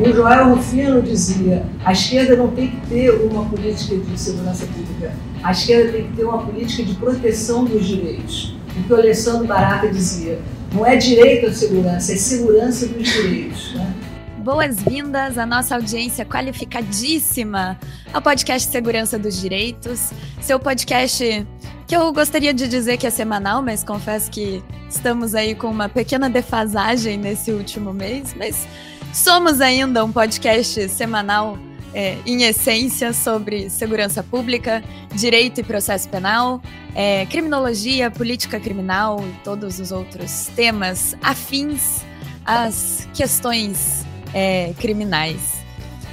O Joel Rufino dizia: a esquerda não tem que ter uma política de segurança pública, a esquerda tem que ter uma política de proteção dos direitos. O que o Alessandro Barata dizia: não é direito à segurança, é segurança dos direitos. Né? Boas-vindas à nossa audiência qualificadíssima ao podcast Segurança dos Direitos, seu podcast que eu gostaria de dizer que é semanal, mas confesso que estamos aí com uma pequena defasagem nesse último mês, mas somos ainda um podcast semanal é, em essência sobre segurança pública, direito e processo penal, é, criminologia, política criminal e todos os outros temas afins às questões é, criminais.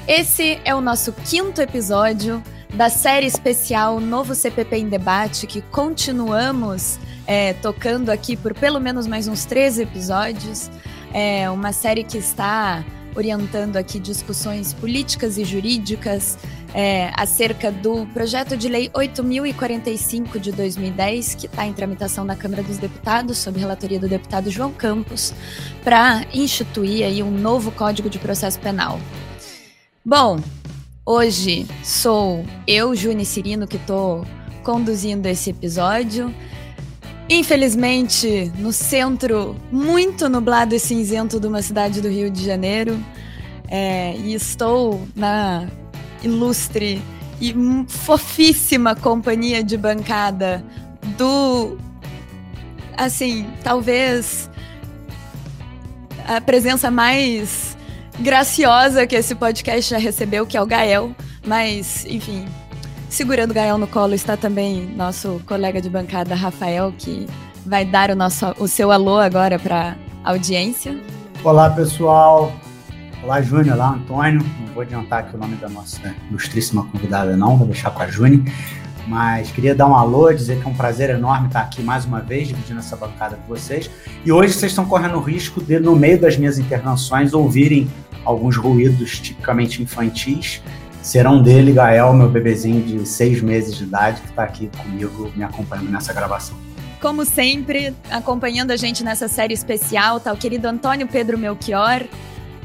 Esse é o nosso quinto episódio da série especial Novo CPP em Debate, que continuamos é, tocando aqui por pelo menos mais uns três episódios. É uma série que está orientando aqui discussões políticas e jurídicas é, acerca do projeto de lei 8045 de 2010, que está em tramitação na Câmara dos Deputados, sob relatoria do deputado João Campos, para instituir aí um novo Código de Processo Penal. Bom, hoje sou eu, Juni Cirino, que estou conduzindo esse episódio. Infelizmente, no centro muito nublado e cinzento de uma cidade do Rio de Janeiro. É, e estou na ilustre e fofíssima companhia de bancada do. Assim, talvez a presença mais graciosa que esse podcast já recebeu, que é o Gael. Mas, enfim, Segurando o Gael no colo está também nosso colega de bancada, Rafael, que vai dar o, nosso, o seu alô agora para a audiência. Olá, pessoal. Olá, Júnior. Olá, Antônio. Não vou adiantar aqui o nome da nossa ilustríssima convidada, não. Vou deixar com a Júnior. Mas queria dar um alô, dizer que é um prazer enorme estar aqui mais uma vez, dividindo essa bancada com vocês. E hoje vocês estão correndo o risco de, no meio das minhas intervenções, ouvirem alguns ruídos tipicamente infantis serão dele, Gael, meu bebezinho de seis meses de idade, que está aqui comigo, me acompanhando nessa gravação. Como sempre, acompanhando a gente nessa série especial, tá o querido Antônio Pedro Melchior.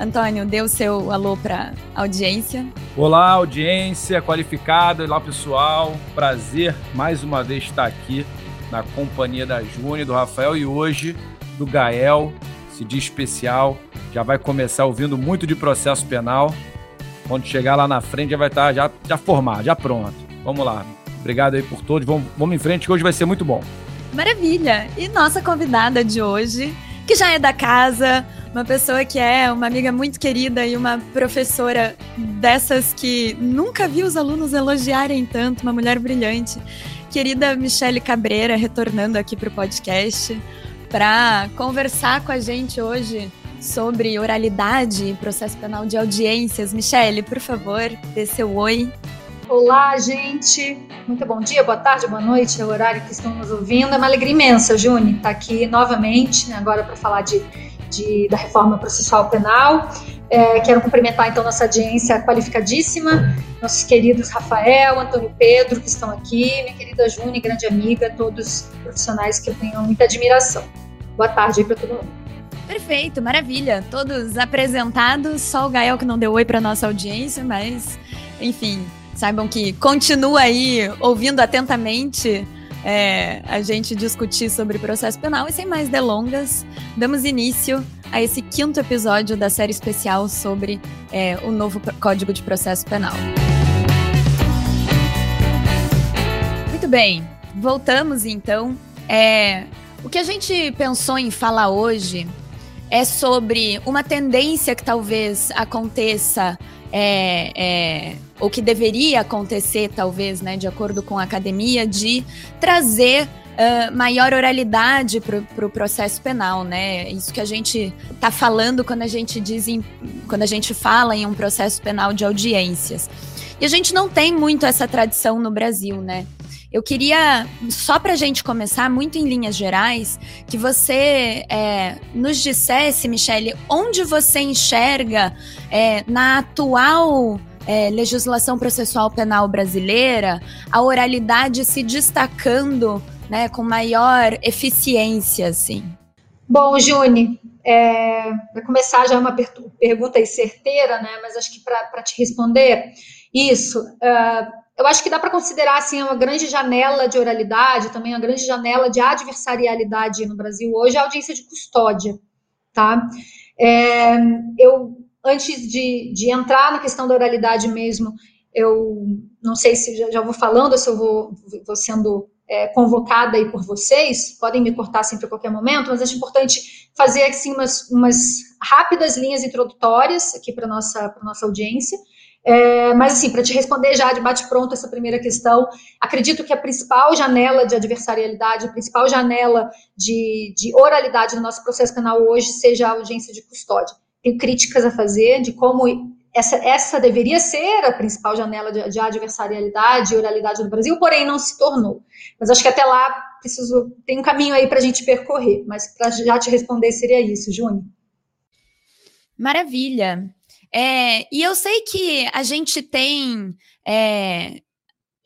Antônio, dê o seu alô para audiência. Olá, audiência qualificada, olá pessoal. Prazer mais uma vez estar aqui na companhia da Júnior, do Rafael e hoje do Gael, esse dia especial. Já vai começar ouvindo muito de processo penal quando chegar lá na frente já vai estar tá já, já formado, já pronto. Vamos lá. Obrigado aí por todos. Vamos, vamos em frente que hoje vai ser muito bom. Maravilha! E nossa convidada de hoje, que já é da casa, uma pessoa que é uma amiga muito querida e uma professora dessas que nunca viu os alunos elogiarem tanto, uma mulher brilhante. Querida Michele Cabreira, retornando aqui para o podcast, para conversar com a gente hoje sobre oralidade e processo penal de audiências. Michele, por favor, dê seu oi. Olá, gente. Muito bom dia, boa tarde, boa noite, é o horário que estão nos ouvindo. É uma alegria imensa, Juni, estar tá aqui novamente, né, agora para falar de, de, da reforma processual penal. É, quero cumprimentar então nossa audiência qualificadíssima, nossos queridos Rafael, Antônio Pedro, que estão aqui, minha querida Juni, grande amiga, todos profissionais que eu tenho muita admiração. Boa tarde aí para todo mundo. Perfeito, maravilha. Todos apresentados, só o Gael que não deu oi para nossa audiência, mas enfim, saibam que continua aí ouvindo atentamente é, a gente discutir sobre processo penal e sem mais delongas, damos início a esse quinto episódio da série especial sobre é, o novo Código de Processo Penal. Muito bem, voltamos então. É, o que a gente pensou em falar hoje é sobre uma tendência que talvez aconteça, é, é, ou que deveria acontecer, talvez, né, de acordo com a academia, de trazer Uh, maior oralidade para o pro processo penal, né? Isso que a gente está falando quando a gente diz em, quando a gente fala em um processo penal de audiências. E a gente não tem muito essa tradição no Brasil, né? Eu queria, só para a gente começar, muito em linhas gerais, que você é, nos dissesse, Michele, onde você enxerga é, na atual é, legislação processual penal brasileira a oralidade se destacando né, com maior eficiência, assim. Bom, Juni, é, para começar já é uma per pergunta certeira, né? Mas acho que para te responder isso, uh, eu acho que dá para considerar assim uma grande janela de oralidade, também uma grande janela de adversarialidade no Brasil hoje, a audiência de custódia, tá? É, eu antes de, de entrar na questão da oralidade mesmo, eu não sei se já, já vou falando, se eu vou, vou sendo é, convocada aí por vocês, podem me cortar sempre a qualquer momento, mas acho importante fazer assim umas, umas rápidas linhas introdutórias aqui para nossa nossa audiência. É, mas assim, para te responder já de bate pronto essa primeira questão, acredito que a principal janela de adversarialidade, a principal janela de, de oralidade no nosso processo penal hoje seja a audiência de custódia. Tenho críticas a fazer de como essa, essa deveria ser a principal janela de, de adversarialidade e oralidade no Brasil, porém não se tornou. Mas acho que até lá preciso tem um caminho aí para a gente percorrer. Mas para já te responder seria isso, Júnior. Maravilha. É, e eu sei que a gente tem é,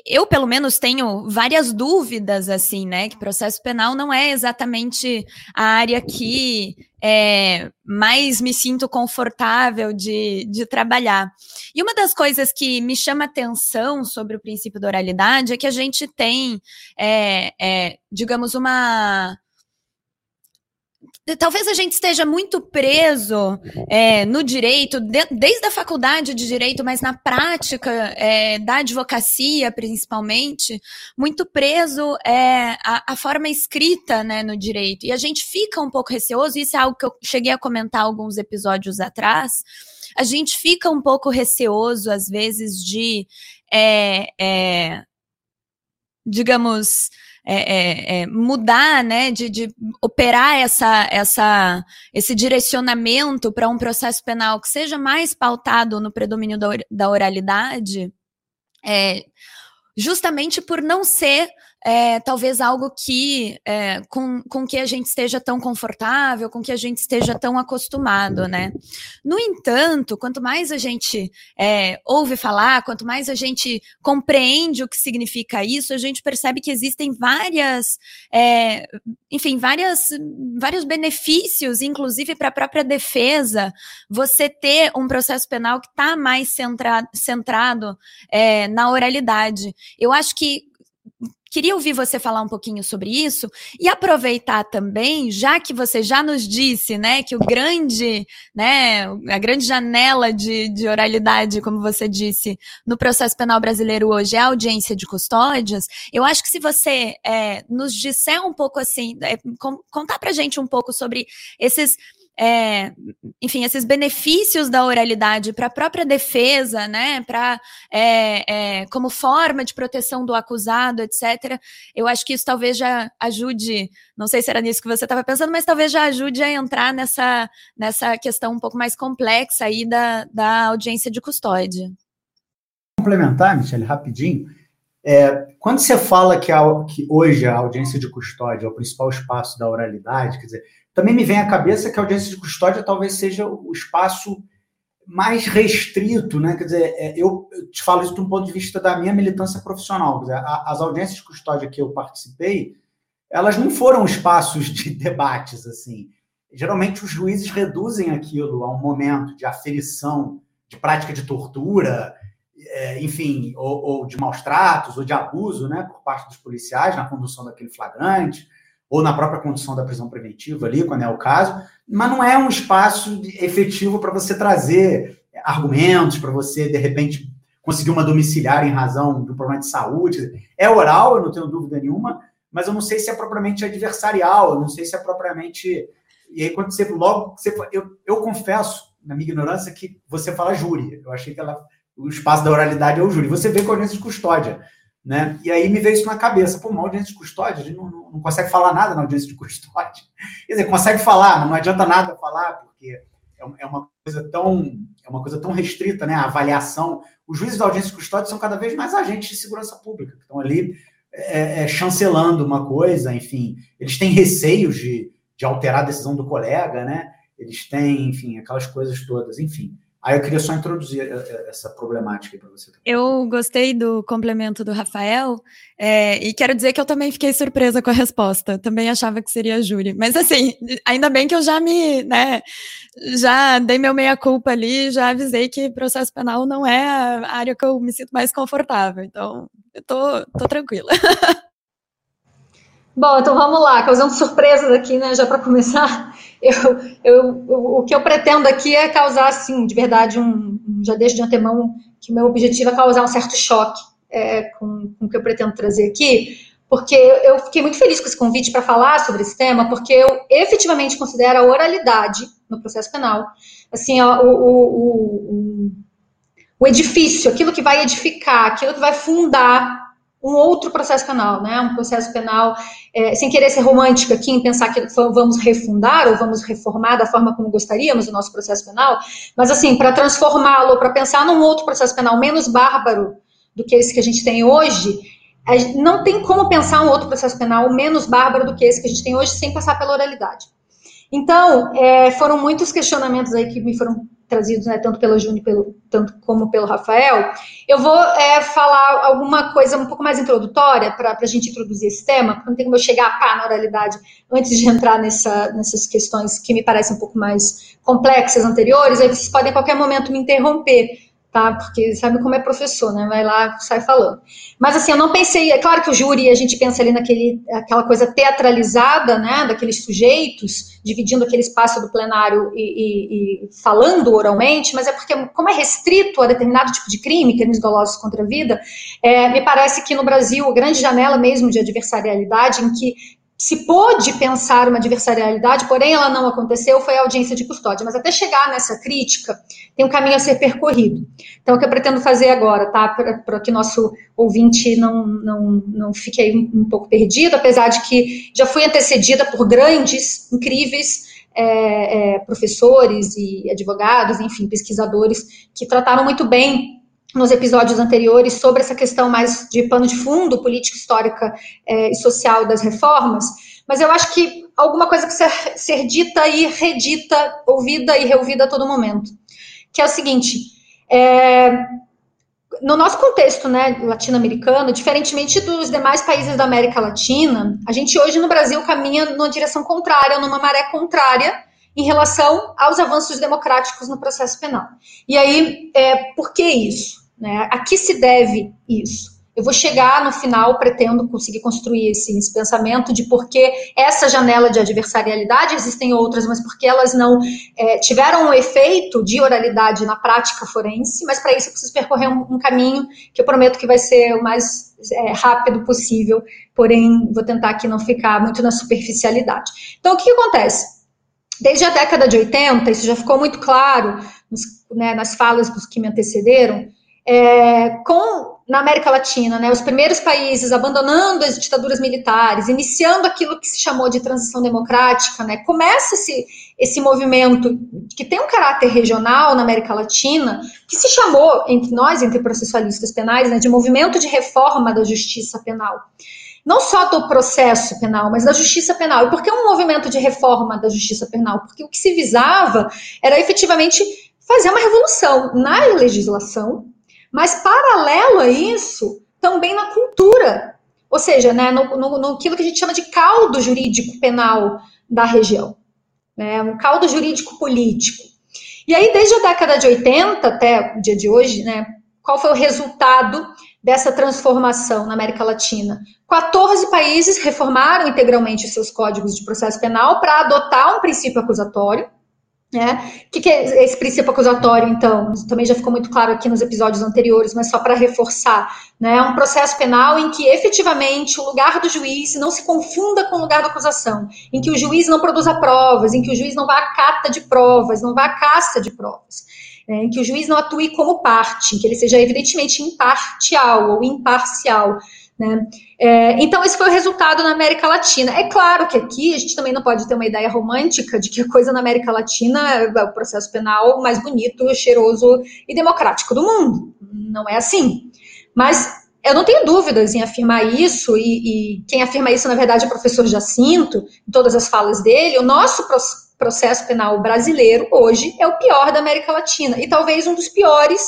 eu, pelo menos, tenho várias dúvidas, assim, né? Que processo penal não é exatamente a área que é, mais me sinto confortável de, de trabalhar. E uma das coisas que me chama atenção sobre o princípio da oralidade é que a gente tem, é, é, digamos, uma talvez a gente esteja muito preso é, no direito, de, desde a faculdade de direito, mas na prática é, da advocacia, principalmente, muito preso é, à, à, forma escrita né, no direito. E a gente fica um pouco receoso, isso é algo que eu cheguei a comentar alguns episódios atrás. A gente fica um pouco receoso, às vezes, de, é, é, digamos, é, é, é, mudar, né, de, de, operar essa, essa, esse direcionamento para um processo penal que seja mais pautado no predomínio da, da oralidade, é, justamente por não ser é, talvez algo que é, com, com que a gente esteja tão confortável, com que a gente esteja tão acostumado, né? No entanto, quanto mais a gente é, ouve falar, quanto mais a gente compreende o que significa isso, a gente percebe que existem várias, é, enfim, várias, vários benefícios, inclusive para a própria defesa, você ter um processo penal que está mais centra, centrado é, na oralidade. Eu acho que Queria ouvir você falar um pouquinho sobre isso e aproveitar também, já que você já nos disse, né, que o grande, né, a grande janela de, de oralidade, como você disse, no processo penal brasileiro hoje é a audiência de custódias. Eu acho que se você é, nos disser um pouco assim, é, contar pra gente um pouco sobre esses é, enfim, esses benefícios da oralidade para a própria defesa, né, para é, é, como forma de proteção do acusado, etc. Eu acho que isso talvez já ajude, não sei se era nisso que você estava pensando, mas talvez já ajude a entrar nessa, nessa questão um pouco mais complexa aí da, da audiência de custódia. Complementar, Michele, rapidinho. É, quando você fala que, a, que hoje a audiência de custódia é o principal espaço da oralidade, quer dizer, também me vem à cabeça que a audiência de custódia talvez seja o espaço mais restrito, né? Quer dizer, é, eu te falo isso de um ponto de vista da minha militância profissional. Dizer, as audiências de custódia que eu participei, elas não foram espaços de debates assim. Geralmente os juízes reduzem aquilo a um momento de aferição, de prática de tortura, é, enfim, ou, ou de maus tratos, ou de abuso, né, por parte dos policiais na condução daquele flagrante ou na própria condição da prisão preventiva ali, quando é o caso, mas não é um espaço efetivo para você trazer argumentos, para você, de repente, conseguir uma domiciliar em razão um problema de saúde. É oral, eu não tenho dúvida nenhuma, mas eu não sei se é propriamente adversarial, eu não sei se é propriamente. E aí, quando você logo. Você, eu, eu confesso, na minha ignorância, que você fala júri. Eu achei que ela, o espaço da oralidade é o júri. Você vê com a de custódia. Né? E aí me veio isso na cabeça. Pô, uma audiência de custódia, a gente não, não, não, consegue falar nada na audiência de custódia. Quer dizer, consegue falar, mas não adianta nada falar, porque é, é uma coisa tão é uma coisa tão restrita, né? A avaliação. Os juízes da audiência de custódia são cada vez mais agentes de segurança pública, que estão ali é, é, chancelando uma coisa, enfim. Eles têm receios de, de alterar a decisão do colega, né? Eles têm, enfim, aquelas coisas todas, enfim. Aí eu queria só introduzir eh, eh, essa problemática para você. Eu gostei do complemento do Rafael é, e quero dizer que eu também fiquei surpresa com a resposta. Também achava que seria a Júlia. Mas assim, ainda bem que eu já me, né, já dei meu meia-culpa ali, já avisei que processo penal não é a área que eu me sinto mais confortável. Então, eu tô, tô tranquila. Bom, então vamos lá, causando surpresas aqui, né, já para começar. Eu, eu, o que eu pretendo aqui é causar, assim, de verdade, um, já deixo de antemão que meu objetivo é causar um certo choque é, com, com o que eu pretendo trazer aqui, porque eu fiquei muito feliz com esse convite para falar sobre esse tema, porque eu efetivamente considero a oralidade no processo penal, assim, o, o, o, o edifício, aquilo que vai edificar, aquilo que vai fundar um outro processo penal, né? Um processo penal, é, sem querer ser romântica aqui em pensar que vamos refundar ou vamos reformar da forma como gostaríamos o nosso processo penal, mas assim, para transformá-lo, para pensar num outro processo penal menos bárbaro do que esse que a gente tem hoje, não tem como pensar um outro processo penal menos bárbaro do que esse que a gente tem hoje sem passar pela oralidade. Então, é, foram muitos questionamentos aí que me foram trazidos, né, tanto pela Juni, pelo, tanto como pelo Rafael. Eu vou é, falar alguma coisa um pouco mais introdutória para a gente introduzir esse tema, porque não tem como eu chegar pá na oralidade antes de entrar nessa, nessas questões que me parecem um pouco mais complexas anteriores, aí vocês podem a qualquer momento me interromper tá? Porque sabe como é professor, né? Vai lá, sai falando. Mas assim, eu não pensei, é claro que o júri, a gente pensa ali naquele, aquela coisa teatralizada, né? Daqueles sujeitos, dividindo aquele espaço do plenário e, e, e falando oralmente, mas é porque, como é restrito a determinado tipo de crime, crimes dolosos contra a vida, é, me parece que no Brasil, a grande janela mesmo de adversarialidade, em que se pôde pensar uma adversarialidade, porém ela não aconteceu, foi a audiência de custódia. Mas até chegar nessa crítica, tem um caminho a ser percorrido. Então, o que eu pretendo fazer agora, tá? Para que nosso ouvinte não, não, não fique aí um, um, pouco perdido, apesar de que já fui antecedida por grandes, incríveis é, é, professores e advogados, enfim, pesquisadores, que trataram muito bem nos episódios anteriores sobre essa questão mais de pano de fundo, política histórica é, e social das reformas, mas eu acho que alguma coisa que ser, ser dita e redita, ouvida e reouvida a todo momento, que é o seguinte, é, no nosso contexto né, latino-americano, diferentemente dos demais países da América Latina, a gente hoje no Brasil caminha numa direção contrária, numa maré contrária, em relação aos avanços democráticos no processo penal. E aí, é, por que isso? Né? A que se deve isso? Eu vou chegar no final, pretendo conseguir construir esse, esse, pensamento de por que essa janela de adversarialidade, existem outras, mas porque elas não é, tiveram um efeito de oralidade na prática forense, mas para isso eu preciso percorrer um, um, caminho que eu prometo que vai ser o mais é, rápido possível, porém vou tentar aqui não ficar muito na superficialidade. Então, o que, que acontece? Desde a década de 80, isso já ficou muito claro nos, né, nas falas dos que me antecederam, é, com na América Latina, né, os primeiros países abandonando as ditaduras militares, iniciando aquilo que se chamou de transição democrática, né, começa esse, esse movimento que tem um caráter regional na América Latina, que se chamou, entre nós, entre processualistas penais, né, de movimento de reforma da justiça penal não só do processo penal, mas da justiça penal. E por que um movimento de reforma da justiça penal? Porque o que se visava era efetivamente fazer uma revolução na legislação, mas paralelo a isso, também na cultura. Ou seja, né, no, no, no que a gente chama de caldo jurídico penal da região. Né, um caldo jurídico político. E aí, desde a década de 80 até o dia de hoje, né, qual foi o resultado dessa transformação na América Latina? 14 países reformaram integralmente seus códigos de processo penal para adotar um princípio acusatório. Né? O que, que é esse princípio acusatório, então? Também já ficou muito claro aqui nos episódios anteriores, mas só para reforçar. Né? É um processo penal em que efetivamente o lugar do juiz não se confunda com o lugar da acusação, em que o juiz não produza provas, em que o juiz não vá à cata de provas, não vá à caça de provas. Né? Em que o juiz não atue como parte, que ele seja evidentemente imparcial ou imparcial. Né? É, então, esse foi o resultado na América Latina. É claro que aqui a gente também não pode ter uma ideia romântica de que a coisa na América Latina é o processo penal mais bonito, cheiroso e democrático do mundo. Não é assim. Mas eu não tenho dúvidas em afirmar isso, e, e quem afirma isso, na verdade, é o professor Jacinto, em todas as falas dele. O nosso processo penal brasileiro hoje é o pior da América Latina e talvez um dos piores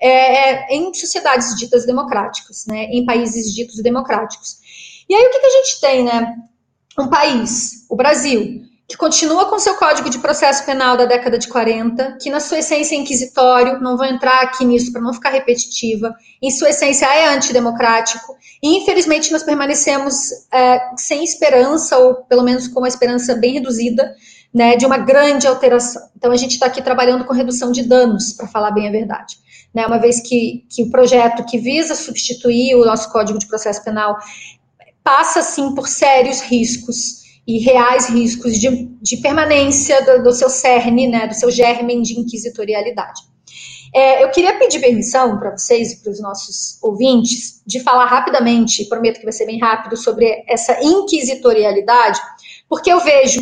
é, é, em sociedades ditas democráticas, né, em países ditos democráticos. E aí o que, que a gente tem, né? Um país, o Brasil, que continua com seu Código de Processo Penal da década de 40, que na sua essência é inquisitório, não vou entrar aqui nisso para não ficar repetitiva, em sua essência é antidemocrático, e infelizmente nós permanecemos é, sem esperança, ou pelo menos com uma esperança bem reduzida, né, de uma grande alteração. Então a gente está aqui trabalhando com redução de danos, para falar bem a verdade. Né, uma vez que, que o projeto que visa substituir o nosso Código de Processo Penal passa, sim, por sérios riscos, e reais riscos de, de permanência do, do, seu cerne, né, do seu germen de inquisitorialidade. É, eu queria pedir permissão para vocês e para os nossos ouvintes de falar rapidamente, prometo que vai ser bem rápido, sobre essa inquisitorialidade, porque eu vejo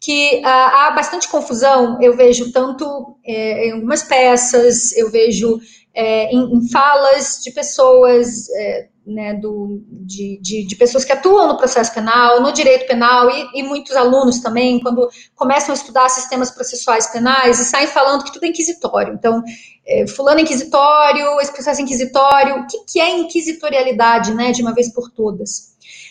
que ah, há bastante confusão, eu vejo tanto é, em algumas peças, eu vejo é, em, em, falas de pessoas é, né, do, de, de, de, pessoas que atuam no processo penal, no direito penal, e, e, muitos alunos também, quando começam a estudar sistemas processuais penais, e saem falando que tudo é inquisitório. Então, é, fulano é inquisitório, esse processo é inquisitório. O que, que é inquisitorialidade, né, de uma vez por todas?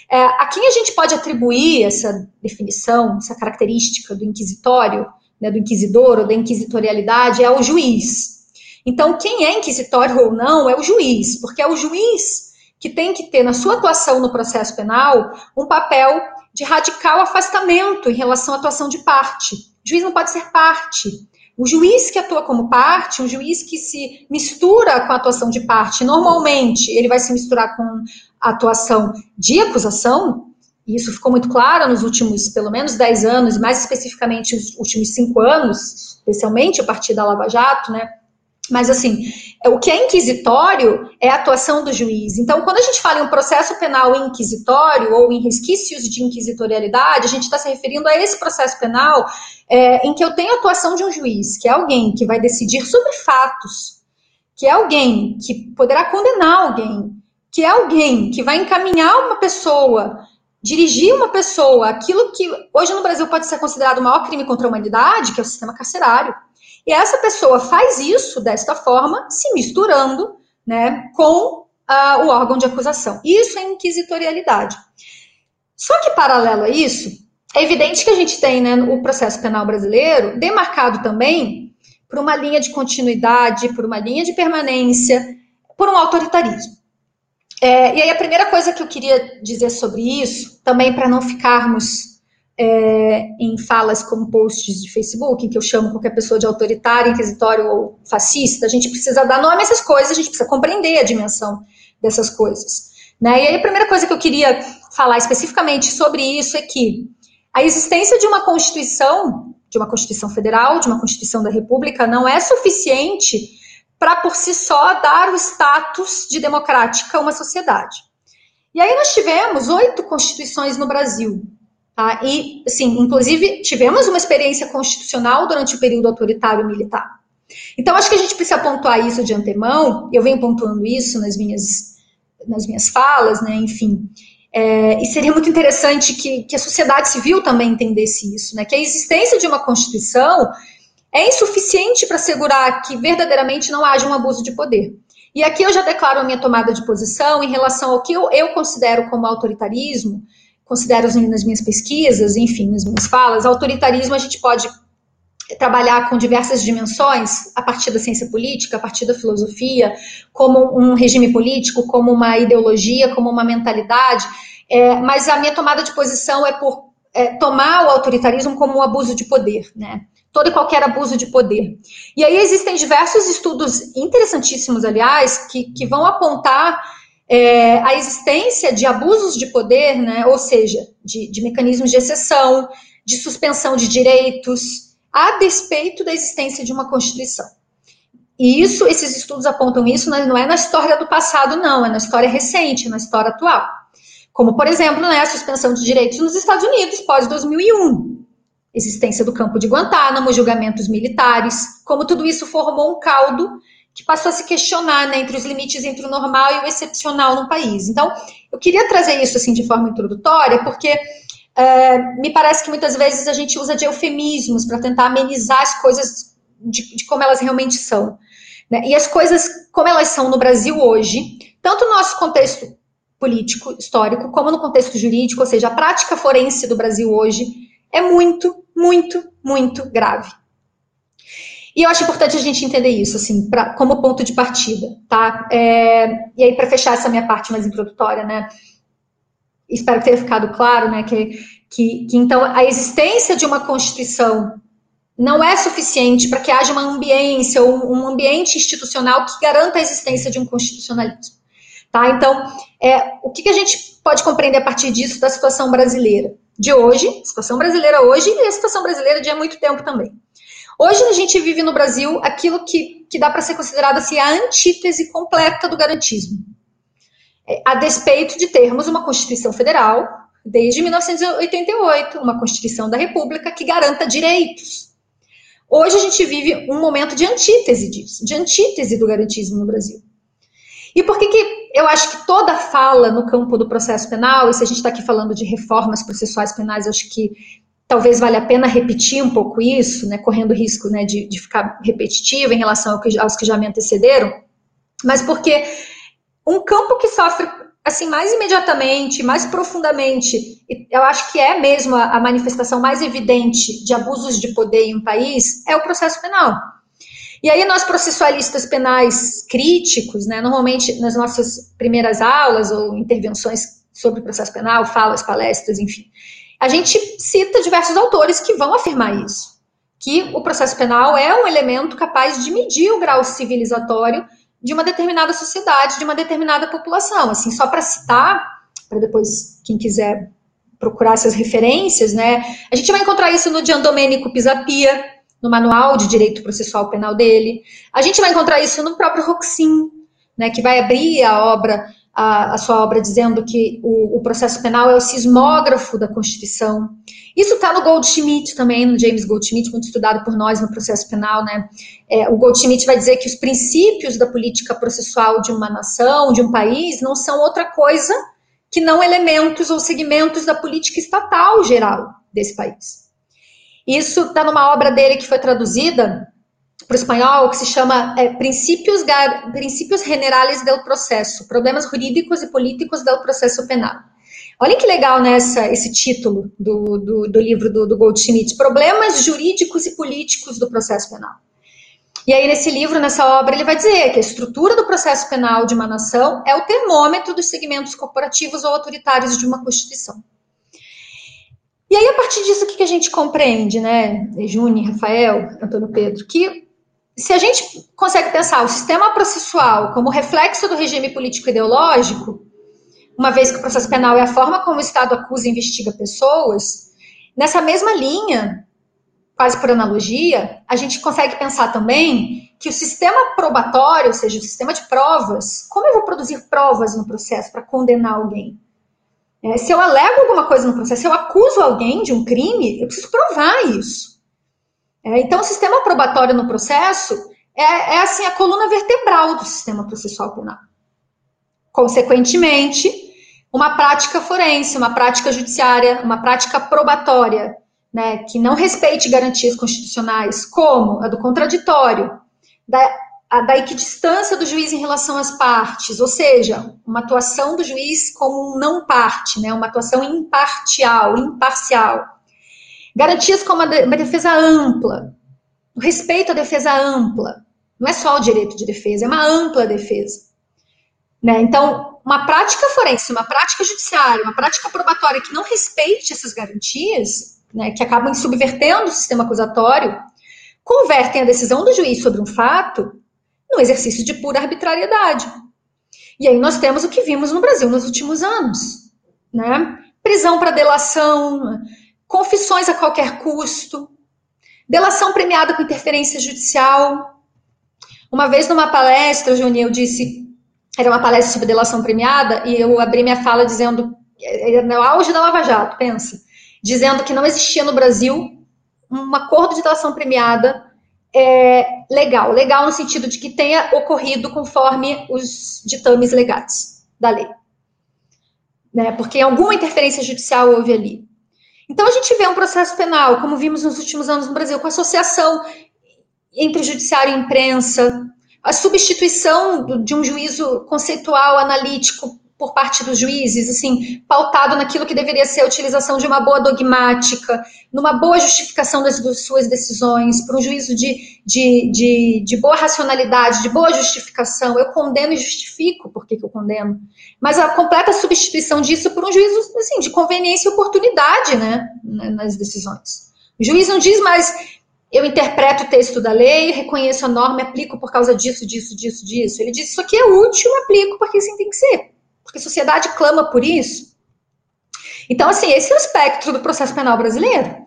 É, a quem a gente pode atribuir essa definição, essa característica do inquisitório, né, do inquisidor ou da inquisitorialidade, é o juiz. Então, quem é inquisitório ou não é o juiz, porque é o juiz que tem que ter na sua atuação no processo penal um papel de radical afastamento em relação à atuação de parte. O juiz não pode ser parte. O juiz que atua como parte, um juiz que se mistura com a atuação de parte, normalmente ele vai se misturar com atuação de acusação, e isso ficou muito claro nos últimos, pelo menos, 10 anos, mais especificamente os últimos 5 anos, especialmente a partir da Lava Jato, né? Mas, assim, o que é inquisitório é a atuação do juiz. Então, quando a gente fala em um processo penal inquisitório ou em resquícios de inquisitorialidade, a gente está se referindo a esse processo penal é, em que eu tenho a atuação de um juiz, que é alguém que vai decidir sobre fatos, que é alguém que poderá condenar alguém, que é alguém que vai encaminhar uma pessoa, dirigir uma pessoa, aquilo que hoje no Brasil pode ser considerado o maior crime contra a humanidade, que é o sistema carcerário e essa pessoa faz isso desta forma, se misturando né, com uh, o órgão de acusação. Isso é inquisitorialidade. Só que, paralelo a isso, é evidente que a gente tem né, o processo penal brasileiro demarcado também por uma linha de continuidade, por uma linha de permanência, por um autoritarismo. É, e aí, a primeira coisa que eu queria dizer sobre isso, também para não ficarmos é, em falas como posts de Facebook, em que eu chamo qualquer pessoa de autoritário, inquisitório ou fascista, a gente precisa dar nome a essas coisas, a gente precisa compreender a dimensão dessas coisas. Né? E aí a primeira coisa que eu queria falar especificamente sobre isso é que a existência de uma Constituição, de uma Constituição Federal, de uma Constituição da República, não é suficiente para por si só dar o status de democrática a uma sociedade. E aí nós tivemos oito constituições no Brasil, Tá? E, sim, inclusive, tivemos uma experiência constitucional durante o período autoritário militar. Então, acho que a gente precisa pontuar isso de antemão, eu venho pontuando isso nas minhas, nas minhas falas, né, enfim. É, e seria muito interessante que, que a sociedade civil também entendesse isso, né, que a existência de uma Constituição é insuficiente para assegurar que verdadeiramente não haja um abuso de poder. E aqui eu já declaro a minha tomada de posição em relação ao que eu, eu considero como autoritarismo, considero nas minhas pesquisas, enfim, nas minhas falas, autoritarismo a gente pode trabalhar com diversas dimensões, a partir da ciência política, a partir da filosofia, como um regime político, como uma ideologia, como uma mentalidade, é, mas a minha tomada de posição é por é, tomar o autoritarismo como um abuso de poder, né? Todo e qualquer abuso de poder. E aí existem diversos estudos interessantíssimos, aliás, que, que vão apontar é, a existência de abusos de poder, né, ou seja, de, de mecanismos de exceção, de suspensão de direitos, a despeito da existência de uma Constituição. E isso, esses estudos apontam isso, né, não é na história do passado, não, é na história recente, na história atual. Como, por exemplo, né, a suspensão de direitos nos Estados Unidos, pós-2001. Existência do campo de Guantánamo, julgamentos militares, como tudo isso formou um caldo que passou a se questionar né, entre os limites entre o normal e o excepcional no país. Então, eu queria trazer isso assim de forma introdutória, porque é, me parece que muitas vezes a gente usa de eufemismos para tentar amenizar as coisas de, de como elas realmente são. Né? E as coisas como elas são no Brasil hoje, tanto no nosso contexto político, histórico, como no contexto jurídico, ou seja, a prática forense do Brasil hoje é muito, muito, muito grave. E eu acho importante a gente entender isso, assim, pra, como ponto de partida, tá? É, e aí, para fechar essa minha parte mais introdutória, né? Espero que tenha ficado claro, né? Que, que, que então a existência de uma Constituição não é suficiente para que haja uma ambiência ou um ambiente institucional que garanta a existência de um constitucionalismo. Tá? Então, é, o que, que a gente pode compreender a partir disso da situação brasileira? De hoje, situação brasileira hoje e a situação brasileira de há muito tempo também. Hoje a gente vive no Brasil aquilo que, que dá para ser considerado assim, a antítese completa do garantismo. É, a despeito de termos uma Constituição Federal, desde 1988, uma Constituição da República que garanta direitos. Hoje a gente vive um momento de antítese disso, de antítese do garantismo no Brasil. E por que, que eu acho que toda fala no campo do processo penal, e se a gente está aqui falando de reformas processuais penais, acho que talvez valha a pena repetir um pouco isso, né, correndo risco né, de, de ficar repetitivo em relação ao que, aos que já me antecederam, mas porque um campo que sofre assim mais imediatamente, mais profundamente, eu acho que é mesmo a, a manifestação mais evidente de abusos de poder em um país, é o processo penal. E aí nós processualistas penais críticos, né, normalmente nas nossas primeiras aulas ou intervenções sobre processo penal, falas, palestras, enfim, a gente cita diversos autores que vão afirmar isso, que o processo penal é um elemento capaz de medir o grau civilizatório de uma determinada sociedade, de uma determinada população. Assim, só para citar, para depois quem quiser procurar essas referências, né? A gente vai encontrar isso no Gian Domenico Pisapia, no manual de direito processual penal dele. A gente vai encontrar isso no próprio Roxin, né, que vai abrir a obra, a, a sua obra dizendo que o, o, processo penal é o sismógrafo da Constituição. Isso está no Goldschmidt também, no James Goldschmidt, muito estudado por nós no processo penal, né? É, o Goldschmidt vai dizer que os princípios da política processual de uma nação, de um país, não são outra coisa que não elementos ou segmentos da política estatal geral desse país. Isso está numa obra dele que foi traduzida para o espanhol, que se chama é, Princípios, Princípios Generales del Processo, Problemas Jurídicos e Políticos del Processo Penal. Olha que legal nessa né, esse título do, do, do livro do, do Goldschmidt, Problemas Jurídicos e Políticos do Processo Penal. E aí, nesse livro, nessa obra, ele vai dizer que a estrutura do processo penal de uma nação é o termômetro dos segmentos corporativos ou autoritários de uma Constituição. E aí, a partir disso, o que a gente compreende, né, Juni, Rafael, Antônio Pedro, que se a gente consegue pensar o sistema processual como reflexo do regime político-ideológico, uma vez que o processo penal é a forma como o Estado acusa e investiga pessoas, nessa mesma linha, quase por analogia, a gente consegue pensar também que o sistema probatório, ou seja, o sistema de provas, como eu vou produzir provas no processo para condenar alguém? É, se eu alego alguma coisa no processo, se eu acuso alguém de um crime, eu preciso provar isso. É, então, o sistema probatório no processo é, é, assim a coluna vertebral do sistema processual penal. Consequentemente, uma prática forense, uma prática judiciária, uma prática probatória, né, que não respeite garantias constitucionais, como a do contraditório, da a, da equidistância do juiz em relação às partes, ou seja, uma atuação do juiz como um não parte, né, uma atuação imparcial, imparcial. Garantias como uma defesa ampla, o respeito à defesa ampla, não é só o direito de defesa, é uma ampla defesa. Né? Então, uma prática forense, uma prática judiciária, uma prática probatória que não respeite essas garantias, né, que acabam subvertendo o sistema acusatório, convertem a decisão do juiz sobre um fato no exercício de pura arbitrariedade. E aí nós temos o que vimos no Brasil nos últimos anos, né? Prisão para delação, confissões a qualquer custo, delação premiada com interferência judicial. Uma vez numa palestra, Juni, eu disse, era uma palestra sobre delação premiada, e eu abri minha fala dizendo, no auge da Lava Jato, pensa, dizendo que não existia no Brasil um acordo de delação premiada é, legal. Legal no sentido de que tenha ocorrido conforme os ditames legais da lei. Né? Porque alguma interferência judicial houve ali. Então a gente vê um processo penal, como vimos nos últimos anos no Brasil, com associação entre judiciário e imprensa, a substituição de um juízo conceitual, analítico, por parte dos juízes, assim, pautado naquilo que deveria ser a utilização de uma boa dogmática, numa boa justificação das suas decisões, por um juízo de, de, de, de boa racionalidade, de boa justificação. Eu condeno e justifico por que, eu condeno. Mas a completa substituição disso por um juízo assim, de conveniência e oportunidade né, nas decisões. O juiz não diz mais eu interpreto o texto da lei, reconheço a norma aplico por causa disso, disso, disso, disso. Ele diz isso aqui é útil, aplico porque assim tem que ser porque a sociedade clama por isso. Então, assim, esse é o espectro do processo penal brasileiro,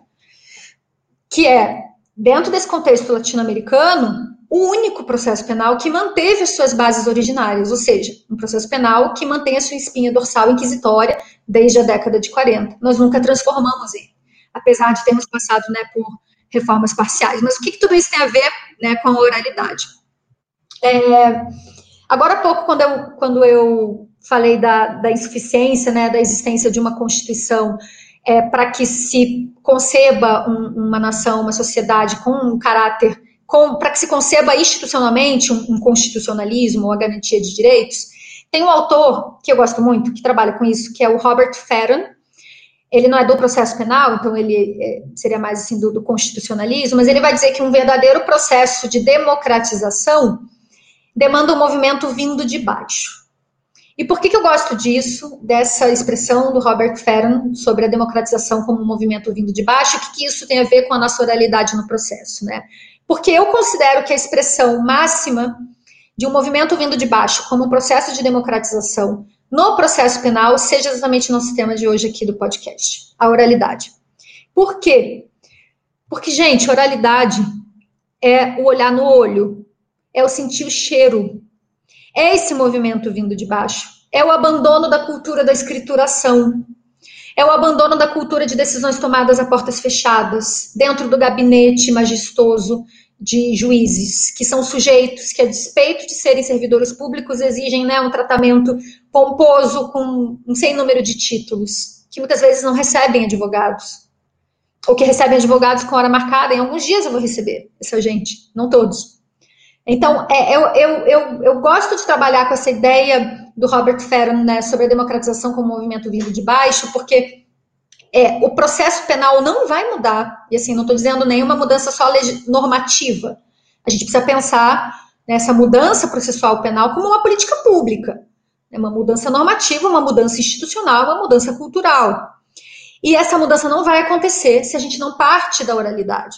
que é, dentro desse contexto latino-americano, o único processo penal que manteve as suas bases originárias, ou seja, um processo penal que mantém a sua espinha dorsal inquisitória desde a década de 40. Nós nunca transformamos ele, apesar de termos passado né, por reformas parciais. Mas o que, que tudo isso tem a ver né, com a oralidade? É, agora há pouco, quando eu, quando eu falei da, da insuficiência, né, da existência de uma Constituição é, para que se conceba um, uma nação, uma sociedade com um caráter, para que se conceba institucionalmente um, um constitucionalismo, a garantia de direitos. Tem um autor que eu gosto muito, que trabalha com isso, que é o Robert Farron. Ele não é do processo penal, então ele é, seria mais assim do, do constitucionalismo, mas ele vai dizer que um verdadeiro processo de democratização demanda um movimento vindo de baixo. E por que, que eu gosto disso, dessa expressão do Robert Farron sobre a democratização como um movimento vindo de baixo? O que, que isso tem a ver com a nossa oralidade no processo, né? Porque eu considero que a expressão máxima de um movimento vindo de baixo como um processo de democratização no processo penal seja exatamente o nosso tema de hoje aqui do podcast, a oralidade. Por quê? Porque, gente, oralidade é o olhar no olho, é o sentir o cheiro, é esse movimento vindo de baixo. É o abandono da cultura da escrituração. É o abandono da cultura de decisões tomadas a portas fechadas, dentro do gabinete majestoso de juízes, que são sujeitos que, a despeito de serem servidores públicos, exigem né, um tratamento pomposo com um sem número de títulos, que muitas vezes não recebem advogados, ou que recebem advogados com hora marcada. Em alguns dias eu vou receber essa gente, não todos. Então, é, eu, eu, eu, eu, gosto de trabalhar com essa ideia do Robert Ferron né, sobre a democratização como movimento vindo de baixo, porque é, o processo penal não vai mudar, e assim, não estou dizendo nenhuma mudança só normativa. A gente precisa pensar nessa mudança processual penal como uma política pública, né, uma mudança normativa, uma mudança institucional, uma mudança cultural. E essa mudança não vai acontecer se a gente não parte da oralidade.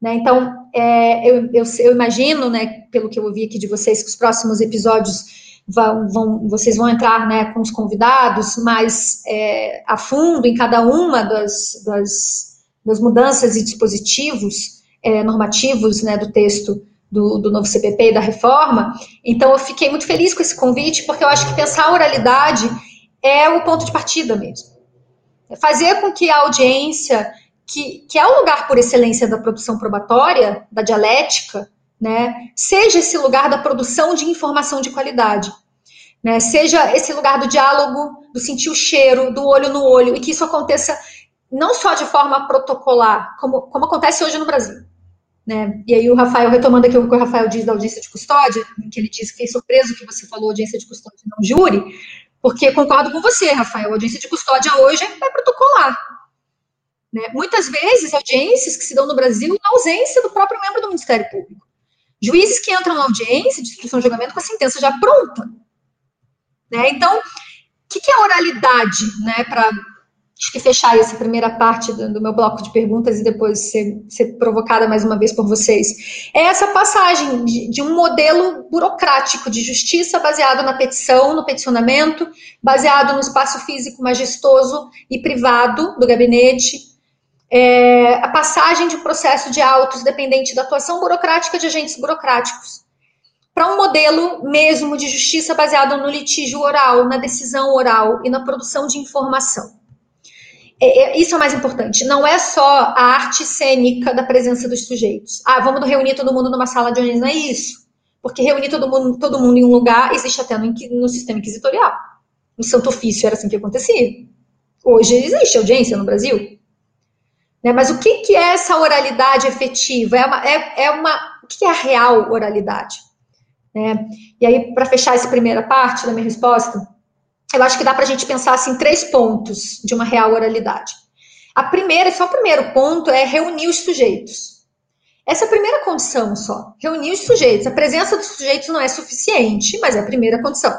Né? Então, é, eu, eu, eu, imagino, né, pelo que eu ouvi aqui de vocês, que os próximos episódios vão, vão vocês vão entrar né, com os convidados mais é, a fundo em cada uma das, das, das mudanças e dispositivos é, normativos né, do texto do, do, novo CPP e da reforma. Então, eu fiquei muito feliz com esse convite, porque eu acho que pensar a oralidade é o ponto de partida mesmo. É fazer com que a audiência que, que é o lugar por excelência da produção probatória, da dialética, né, seja esse lugar da produção de informação de qualidade. Né, seja esse lugar do diálogo, do sentir o cheiro, do olho no olho, e que isso aconteça não só de forma protocolar, como, como acontece hoje no Brasil. Né? E aí o Rafael, retomando aqui o que o Rafael diz da audiência de custódia, que ele diz que fiquei surpreso que você falou audiência de custódia não júri, porque concordo com você, Rafael, audiência de custódia hoje é protocolar. Né? Muitas vezes, audiências que se dão no Brasil na ausência do próprio membro do Ministério Público. Juízes que entram na audiência de instrução de julgamento com a sentença já pronta. Né? Então, o que, que é oralidade, né, para que fechar essa primeira parte do, do, meu bloco de perguntas e depois ser, ser, provocada mais uma vez por vocês, é essa passagem de, de, um modelo burocrático de justiça baseado na petição, no peticionamento, baseado no espaço físico majestoso e privado do gabinete, é, a passagem de processo de autos dependente da atuação burocrática de agentes burocráticos para um modelo mesmo de justiça baseado no litígio oral, na decisão oral e na produção de informação. É, é, isso é o mais importante. Não é só a arte cênica da presença dos sujeitos. Ah, vamos reunir todo mundo numa sala de audiência. Não é isso. Porque reunir todo mundo, todo mundo em um lugar existe até no, no sistema inquisitorial. No Santo Ofício era assim que acontecia. Hoje existe audiência no Brasil. Né? Mas o que, que é essa oralidade efetiva? É uma, é, é uma, o que é a real oralidade? Né? E aí, para fechar essa primeira parte da minha resposta, eu acho que dá para a gente pensar assim, três pontos de uma real oralidade. A primeira, só o primeiro ponto, é reunir os sujeitos. Essa é a primeira condição só. Reunir os sujeitos. A presença dos sujeitos não é suficiente, mas é a primeira condição.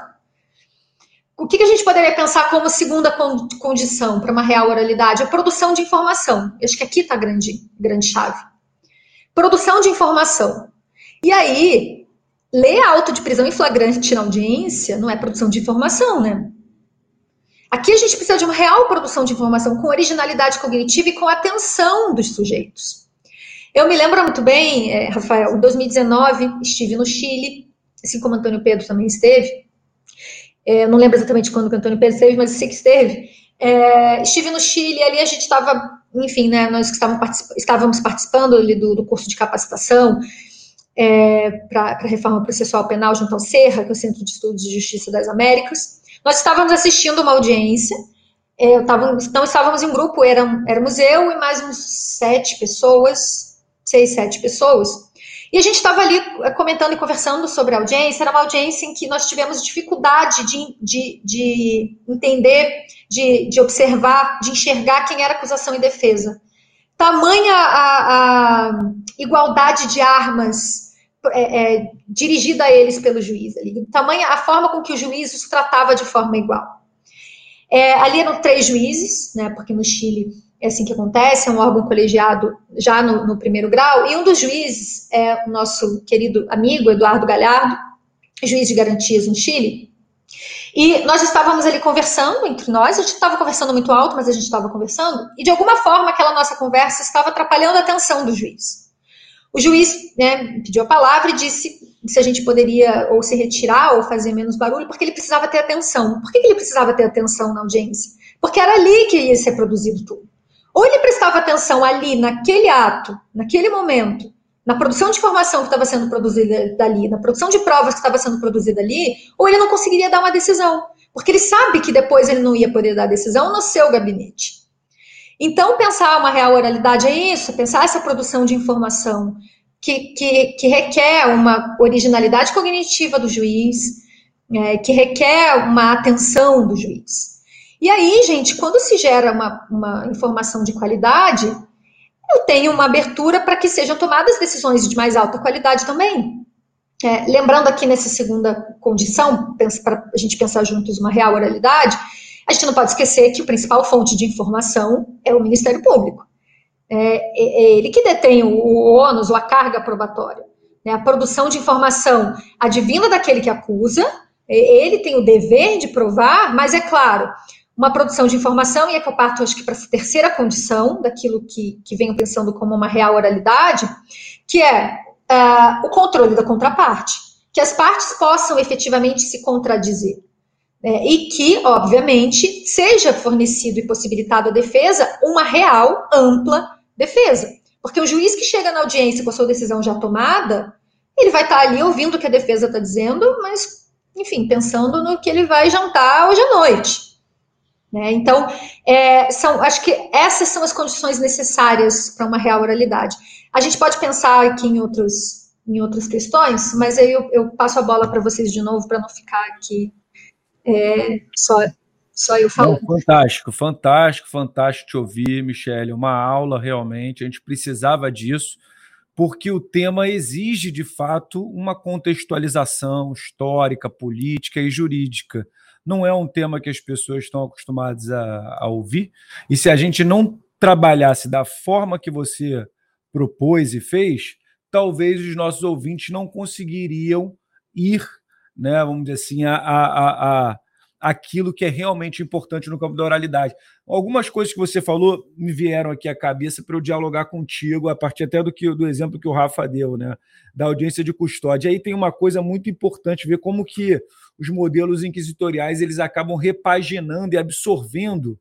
O que, a gente poderia pensar como segunda condição para uma real oralidade? A produção de informação. Eu acho que aqui está a grande, grande chave. Produção de informação. E aí, ler auto de prisão em flagrante na audiência não é produção de informação, né? Aqui a gente precisa de uma real produção de informação com originalidade cognitiva e com atenção dos sujeitos. Eu me lembro muito bem, é, Rafael, em 2019 estive no Chile, assim como Antônio Pedro também esteve. É, não lembro exatamente quando o Antônio Pedro esteve, mas eu sei que esteve. É, estive no Chile, ali a gente estava, enfim, né, nós estávamos participando ali do, do curso de capacitação é, para reforma processual penal junto ao Serra, que é o Centro de Estudos de Justiça das Américas. Nós estávamos assistindo uma audiência, é, tava, então estávamos em grupo, era, éramos eu e mais uns sete pessoas, seis, sete pessoas, e a gente estava ali é, comentando e conversando sobre a audiência, era uma audiência em que nós tivemos dificuldade de, de, de entender, de, de observar, de enxergar quem era acusação e defesa. Tamanha a, a igualdade de armas é, é, dirigida a eles pelo juiz. Ali. Tamanha a forma com que o juiz os tratava de forma igual. É, ali eram três juízes, né, porque no Chile é assim que acontece, é um órgão colegiado já no, no primeiro grau, e um dos juízes é o nosso querido amigo Eduardo Galhardo, juiz de garantias no Chile, e nós estávamos ali conversando entre nós, a gente estava conversando muito alto, mas a gente estava conversando, e de alguma forma aquela nossa conversa estava atrapalhando a atenção do juiz. O juiz né, pediu a palavra e disse se a gente poderia ou se retirar ou fazer menos barulho, porque ele precisava ter atenção. Por que ele precisava ter atenção na audiência? Porque era ali que ia ser produzido tudo. Ou ele prestava atenção ali, naquele ato, naquele momento, na produção de informação que estava sendo produzida dali, na produção de provas que estava sendo produzida ali, ou ele não conseguiria dar uma decisão. Porque ele sabe que depois ele não ia poder dar decisão no seu gabinete. Então, pensar uma real oralidade é isso, pensar essa produção de informação que, que, que requer uma originalidade cognitiva do juiz, é, que requer uma atenção do juiz. E aí, gente, quando se gera uma, uma informação de qualidade, eu tenho uma abertura para que sejam tomadas decisões de mais alta qualidade também. É, lembrando aqui nessa segunda condição, para a gente pensar juntos uma real oralidade, a gente não pode esquecer que a principal fonte de informação é o Ministério Público. É, é, é ele que detém o, o ônus ou a carga probatória. Né? A produção de informação advinda daquele que acusa, é, ele tem o dever de provar, mas é claro, uma produção de informação, e é que eu parto, acho que, para essa terceira condição, daquilo que, que venho pensando como uma real oralidade, que é uh, o controle da contraparte. Que as partes possam efetivamente se contradizer. É, e que, obviamente, seja fornecido e possibilitado à defesa uma real, ampla defesa. Porque o juiz que chega na audiência com a sua decisão já tomada, ele vai estar ali ouvindo o que a defesa está dizendo, mas, enfim, pensando no que ele vai jantar hoje à noite. Né? Então, é, são, acho que essas são as condições necessárias para uma real oralidade. A gente pode pensar aqui em, outros, em outras questões, mas aí eu, eu passo a bola para vocês de novo para não ficar aqui é, só, só eu falando. Não, fantástico, fantástico, fantástico te ouvir, Michele. Uma aula realmente, a gente precisava disso, porque o tema exige, de fato, uma contextualização histórica, política e jurídica. Não é um tema que as pessoas estão acostumadas a, a ouvir, e se a gente não trabalhasse da forma que você propôs e fez, talvez os nossos ouvintes não conseguiriam ir né, vamos dizer assim, a, a, a, aquilo que é realmente importante no campo da oralidade. Algumas coisas que você falou me vieram aqui à cabeça para eu dialogar contigo, a partir até do, que, do exemplo que o Rafa deu, né, da audiência de custódia. Aí tem uma coisa muito importante, ver como que os modelos inquisitoriais eles acabam repaginando e absorvendo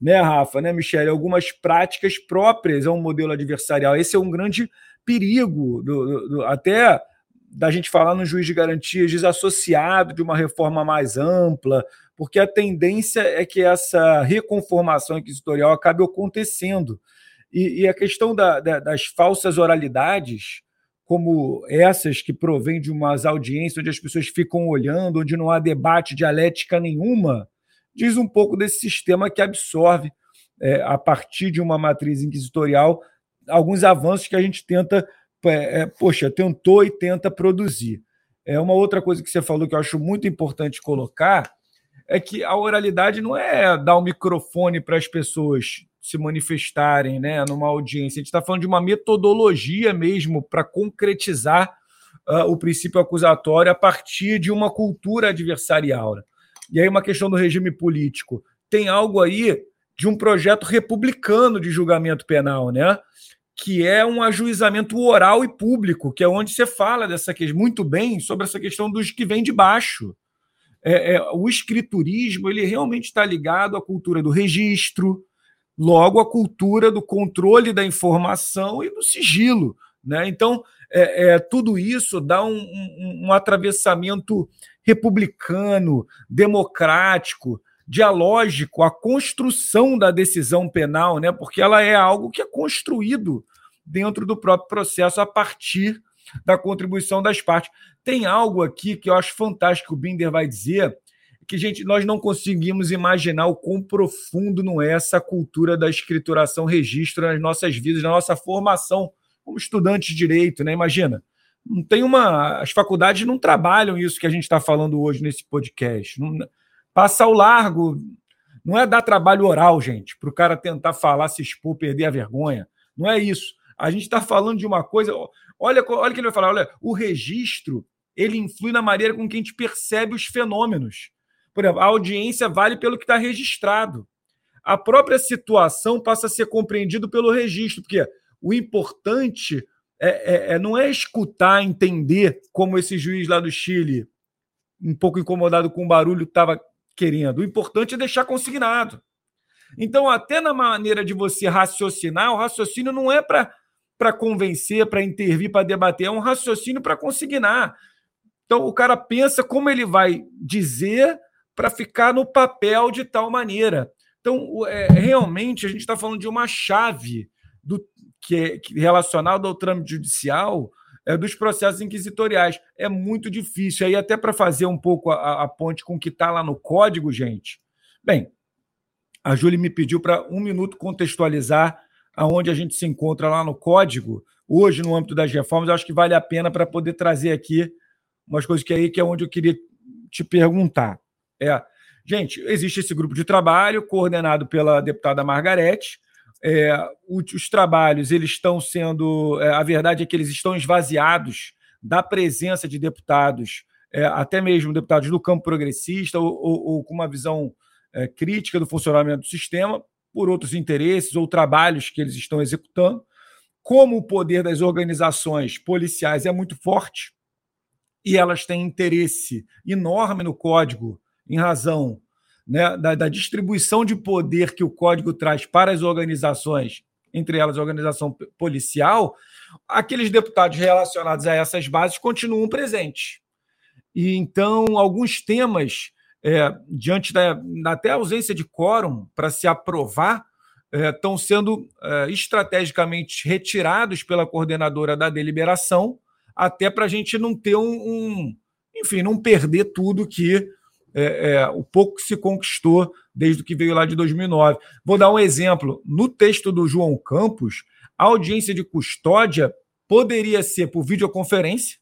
né, Rafa, né, Michele, algumas práticas próprias a um modelo adversarial. Esse é um grande perigo, do, do, do, até da gente falar no juiz de garantias desassociado de uma reforma mais ampla, porque a tendência é que essa reconformação inquisitorial acabe acontecendo. E, e a questão da, da, das falsas oralidades, como essas que provêm de umas audiências onde as pessoas ficam olhando, onde não há debate dialética nenhuma, diz um pouco desse sistema que absorve, é, a partir de uma matriz inquisitorial, alguns avanços que a gente tenta, é, poxa, tentou e tenta produzir. É uma outra coisa que você falou que eu acho muito importante colocar é que a oralidade não é dar o um microfone para as pessoas se manifestarem né, numa audiência. A gente está falando de uma metodologia mesmo para concretizar uh, o princípio acusatório a partir de uma cultura adversarial. Né? E aí, uma questão do regime político. Tem algo aí de um projeto republicano de julgamento penal, né? Que é um ajuizamento oral e público, que é onde você fala dessa questão muito bem sobre essa questão dos que vêm de baixo. É, é, o escriturismo ele realmente está ligado à cultura do registro, logo a cultura do controle da informação e do sigilo. Né? Então, é, é tudo isso dá um, um, um, atravessamento republicano, democrático, dialógico à construção da decisão penal, né? porque ela é algo que é construído dentro do próprio processo a partir da contribuição das partes. Tem algo aqui que eu acho fantástico, o Binder vai dizer, que, gente, nós não conseguimos imaginar o quão profundo não é essa cultura da escrituração registro nas nossas vidas, na nossa formação como estudantes de direito, né? Imagina. Não tem uma. As faculdades não trabalham isso que a gente está falando hoje nesse podcast. Não, passa ao largo. Não é dar trabalho oral, gente, para o cara tentar falar, se expor, perder a vergonha. Não é isso. A gente está falando de uma coisa. Olha, olha o que ele vai falar. Olha, o registro ele influi na maneira com que a gente percebe os fenômenos. Por exemplo, a audiência vale pelo que está registrado. A própria situação passa a ser compreendido pelo registro, porque o importante é, é, é, não é escutar, entender como esse juiz lá do Chile, um pouco incomodado com o barulho, estava querendo. O importante é deixar consignado. Então, até na maneira de você raciocinar, o raciocínio não é para convencer, para intervir, para debater, é um raciocínio para consignar. Então, o cara pensa como ele vai dizer para ficar no papel de tal maneira. Então, é, realmente, a gente está falando de uma chave do, que é relacionada ao trâmite judicial é, dos processos inquisitoriais. É muito difícil. Aí, até para fazer um pouco a, a ponte com o que está lá no código, gente. Bem, a Júlia me pediu para um minuto contextualizar aonde a gente se encontra lá no código, hoje, no âmbito das reformas. Eu acho que vale a pena para poder trazer aqui umas coisas que aí que é onde eu queria te perguntar. É, gente, existe esse grupo de trabalho coordenado pela deputada Margarete. É, os trabalhos eles estão sendo, é, a verdade é que eles estão esvaziados da presença de deputados, é, até mesmo deputados do campo progressista ou, ou, ou com uma visão é, crítica do funcionamento do sistema por outros interesses ou trabalhos que eles estão executando. Como o poder das organizações policiais é muito forte e elas têm interesse enorme no código em razão né, da, da, distribuição de poder que o código traz para as organizações, entre elas a organização policial, aqueles deputados relacionados a essas bases continuam presentes. E então, alguns temas, é, diante da, até ausência de quórum para se aprovar, é, estão sendo é, estrategicamente retirados pela coordenadora da deliberação, até para a gente não ter um, um, enfim, não perder tudo que é, é, o pouco que se conquistou desde que veio lá de 2009. Vou dar um exemplo. No texto do João Campos, a audiência de custódia poderia ser por videoconferência,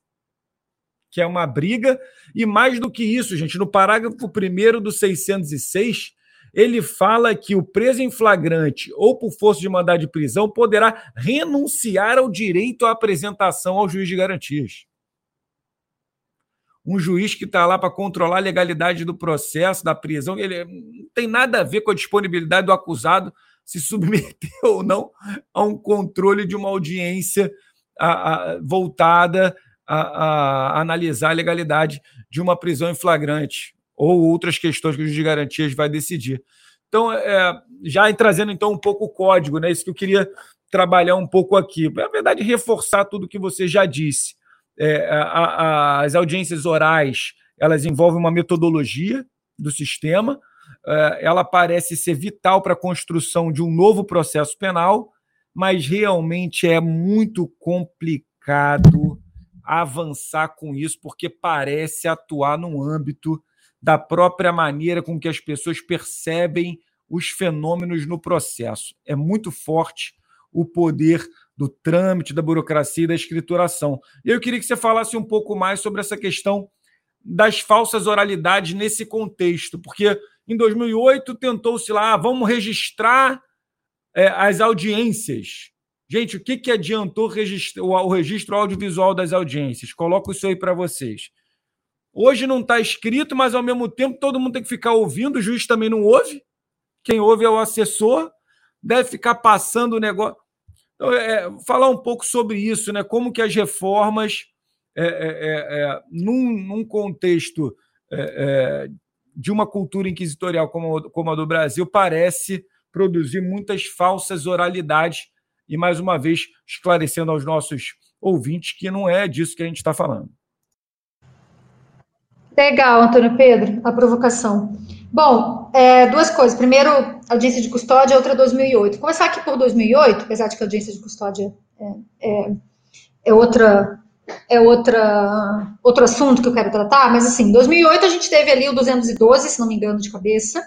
que é uma briga, e mais do que isso, gente, no parágrafo 1 do 606, ele fala que o preso em flagrante ou por força de mandado de prisão poderá renunciar ao direito à apresentação ao juiz de garantias um juiz que está lá para controlar a legalidade do processo, da prisão, ele não tem nada a ver com a disponibilidade do acusado se submeter ou não a um controle de uma audiência a, a, voltada a, a, analisar a legalidade de uma prisão em flagrante ou outras questões que o juiz de garantias vai decidir. Então, é, já trazendo então um pouco o código, né? Isso que eu queria trabalhar um pouco aqui. Na verdade, reforçar tudo que você já disse é, a, a, as audiências orais elas envolvem uma metodologia do sistema, é, ela parece ser vital para a construção de um novo processo penal, mas realmente é muito complicado avançar com isso, porque parece atuar no âmbito da própria maneira com que as pessoas percebem os fenômenos no processo. É muito forte o poder do trâmite, da burocracia e da escrituração. Eu queria que você falasse um pouco mais sobre essa questão das falsas oralidades nesse contexto, porque em 2008 tentou-se lá, ah, vamos registrar é, as audiências. Gente, o que, que adiantou o registro audiovisual das audiências? Coloco isso aí para vocês. Hoje não está escrito, mas ao mesmo tempo todo mundo tem que ficar ouvindo, o juiz também não ouve. Quem ouve é o assessor, deve ficar passando o negócio. Então, é, falar um pouco sobre isso, né? Como que as reformas, é, é, é, é num, num, contexto é, de uma cultura inquisitorial como, como a do Brasil, parece produzir muitas falsas oralidades. E, mais uma vez, esclarecendo aos nossos ouvintes que não é disso que a gente está falando. Legal, Antônio Pedro, a provocação. Bom, é, duas coisas. Primeiro, audiência de custódia, outra 2008. Vou começar aqui por 2008, apesar de que a audiência de custódia é, é, é, outra é outra outro assunto que eu quero tratar, mas assim, 2008 a gente teve ali o 212, se não me engano de cabeça,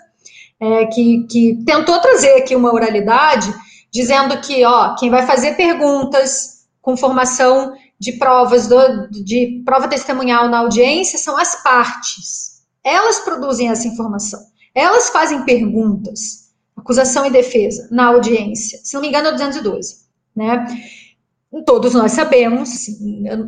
é, que, que tentou trazer aqui uma oralidade, dizendo que, ó, quem vai fazer perguntas com formação de provas, do, de prova testemunhal na audiência são as partes. Elas produzem essa informação. Elas fazem perguntas, acusação e defesa, na audiência. Se não me engano, é 212. Né? Todos nós sabemos,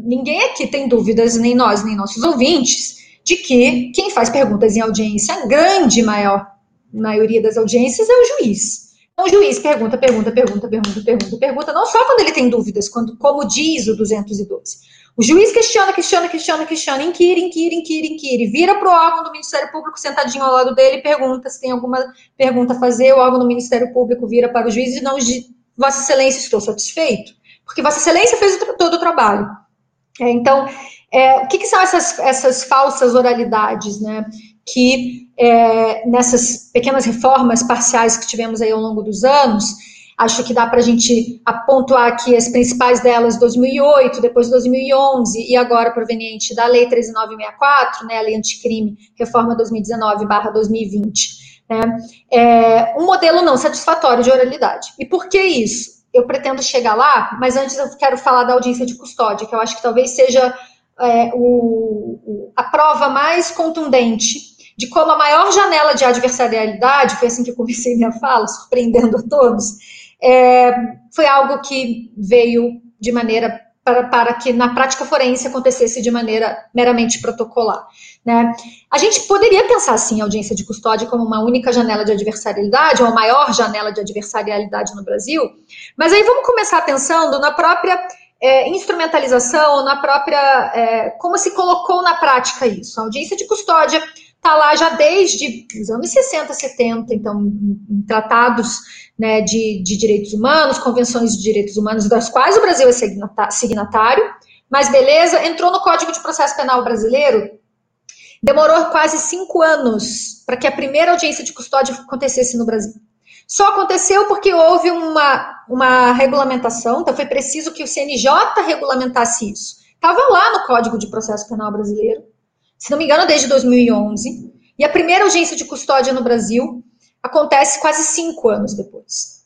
ninguém aqui tem dúvidas, nem nós, nem nossos ouvintes, de que quem faz perguntas em audiência, a grande maior maioria das audiências, é o juiz. Então, o juiz pergunta, pergunta, pergunta, pergunta, pergunta, pergunta, não só quando ele tem dúvidas, quando, como diz o 212. O juiz questiona, questiona, questiona, questiona, inquire, inquire, inquire, inquire, vira para o órgão do Ministério Público sentadinho ao lado dele pergunta se tem alguma pergunta a fazer, o órgão do Ministério Público vira para o juiz e não diz, Vossa Excelência, estou satisfeito, porque Vossa Excelência fez todo o trabalho. É, então, é, o que, que, são essas, essas falsas oralidades, né? Que é, nessas pequenas reformas parciais que tivemos aí ao longo dos anos, acho que dá para a gente apontar aqui as principais delas, 2008, depois 2011 e agora proveniente da Lei 13964, né, a Lei Anticrime, Reforma 2019/2020, né, é um modelo não satisfatório de oralidade. E por que isso? Eu pretendo chegar lá, mas antes eu quero falar da audiência de custódia, que eu acho que talvez seja é, o, a prova mais contundente de como a maior janela de adversarialidade, foi assim que eu comecei minha fala, surpreendendo a todos, é, foi algo que veio de maneira para, para, que na prática forense acontecesse de maneira meramente protocolar. Né? A gente poderia pensar assim a audiência de custódia como uma única janela de adversarialidade, ou a maior janela de adversarialidade no Brasil, mas aí vamos começar pensando na própria é, instrumentalização, na própria. É, como se colocou na prática isso. A audiência de custódia está lá já desde os anos 60, 70, então, em tratados né, de, de, direitos humanos, convenções de direitos humanos, das quais o Brasil é signatário, mas beleza, entrou no Código de Processo Penal brasileiro, demorou quase cinco anos para que a primeira audiência de custódia acontecesse no Brasil. Só aconteceu porque houve uma, uma regulamentação, então foi preciso que o CNJ regulamentasse isso. Estava lá no Código de Processo Penal brasileiro, se não me engano, desde 2011. E a primeira audiência de custódia no Brasil acontece quase cinco anos depois.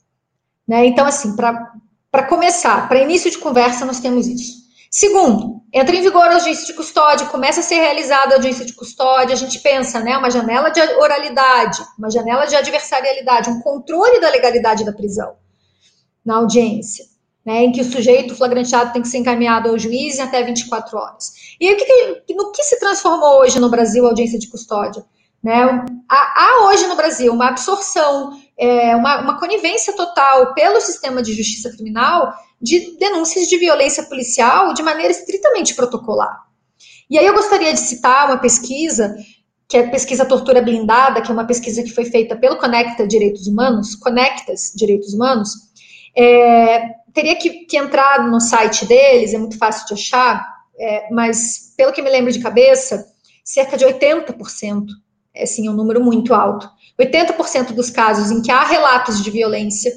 Né? Então, assim, para começar, para início de conversa, nós temos isso. Segundo, entra em vigor a audiência de custódia, começa a ser realizada a audiência de custódia, a gente pensa, né, uma janela de oralidade, uma janela de adversarialidade, um controle da legalidade da prisão na audiência né, em que o sujeito flagranteado tem que ser encaminhado ao juiz em até 24 horas. E aí, no que se transformou hoje no Brasil a audiência de custódia? Né? Há, há hoje no Brasil uma absorção, é, uma, uma conivência total pelo sistema de justiça criminal de denúncias de violência policial de maneira estritamente protocolar. E aí eu gostaria de citar uma pesquisa, que é a pesquisa Tortura Blindada, que é uma pesquisa que foi feita pelo Conecta Direitos Humanos, Conectas Direitos Humanos, é, teria que, que, entrar no site deles, é muito fácil de achar, é, mas pelo que me lembro de cabeça, cerca de 80%, é sim um número muito alto. 80% dos casos em que há relatos de violência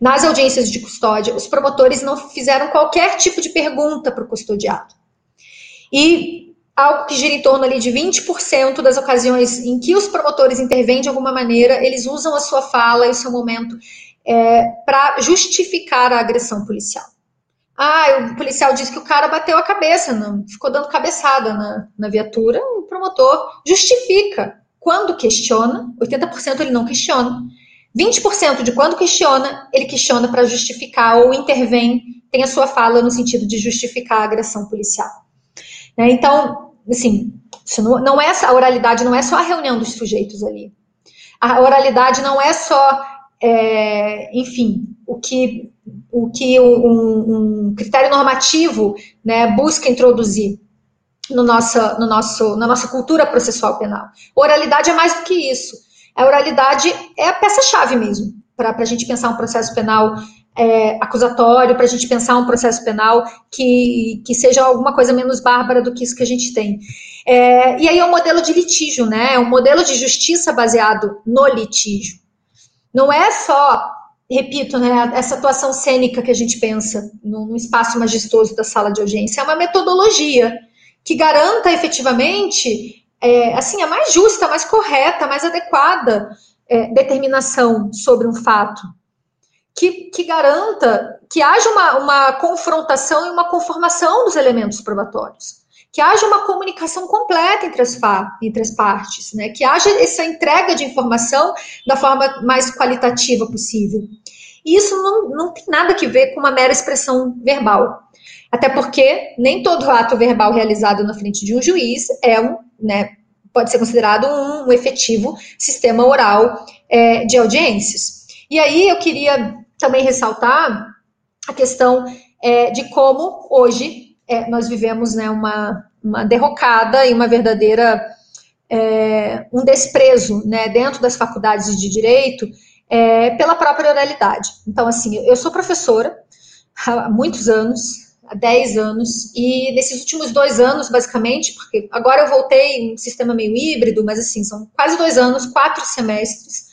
nas audiências de custódia, os promotores não fizeram qualquer tipo de pergunta para o custodiado. E algo que gira em torno ali de 20% das ocasiões em que os promotores intervêm de alguma maneira, eles usam a sua fala e o seu momento é, para justificar a agressão policial. Ah, o policial disse que o cara bateu a cabeça, não, ficou dando cabeçada na, na viatura. O promotor justifica. Quando questiona, 80% ele não questiona. 20% de quando questiona, ele questiona para justificar ou intervém, tem a sua fala no sentido de justificar a agressão policial. Né? Então, assim, não, não é a oralidade não é só a reunião dos sujeitos ali. A oralidade não é só, é, enfim, o que o que um, um critério normativo né, busca introduzir no nossa, no nosso, na nossa cultura processual penal. Oralidade é mais do que isso. A oralidade é a peça-chave mesmo para a gente pensar um processo penal é, acusatório, para a gente pensar um processo penal que, que seja alguma coisa menos bárbara do que isso que a gente tem. É, e aí é um modelo de litígio, né? É um modelo de justiça baseado no litígio. Não é só repito, né, essa atuação cênica que a gente pensa no, espaço majestoso da sala de audiência. É uma metodologia que garanta efetivamente é, assim a mais justa, a mais correta, a mais adequada é, determinação sobre um fato, que, que garanta que haja uma, uma confrontação e uma conformação dos elementos probatórios que haja uma comunicação completa entre as, entre as partes, né? que haja essa entrega de informação da forma mais qualitativa possível. E isso não, não tem nada a ver com uma mera expressão verbal. Até porque nem todo ato verbal realizado na frente de um juiz é um, né, pode ser considerado um, um efetivo sistema oral é, de audiências. E aí eu queria também ressaltar a questão é, de como hoje é, nós vivemos né, uma, uma derrocada e uma verdadeira é, um desprezo né, dentro das faculdades de direito é, pela própria oralidade. Então, assim, eu sou professora há muitos anos, há 10 anos, e nesses últimos dois anos, basicamente, porque agora eu voltei em um sistema meio híbrido, mas assim, são quase dois anos, quatro semestres,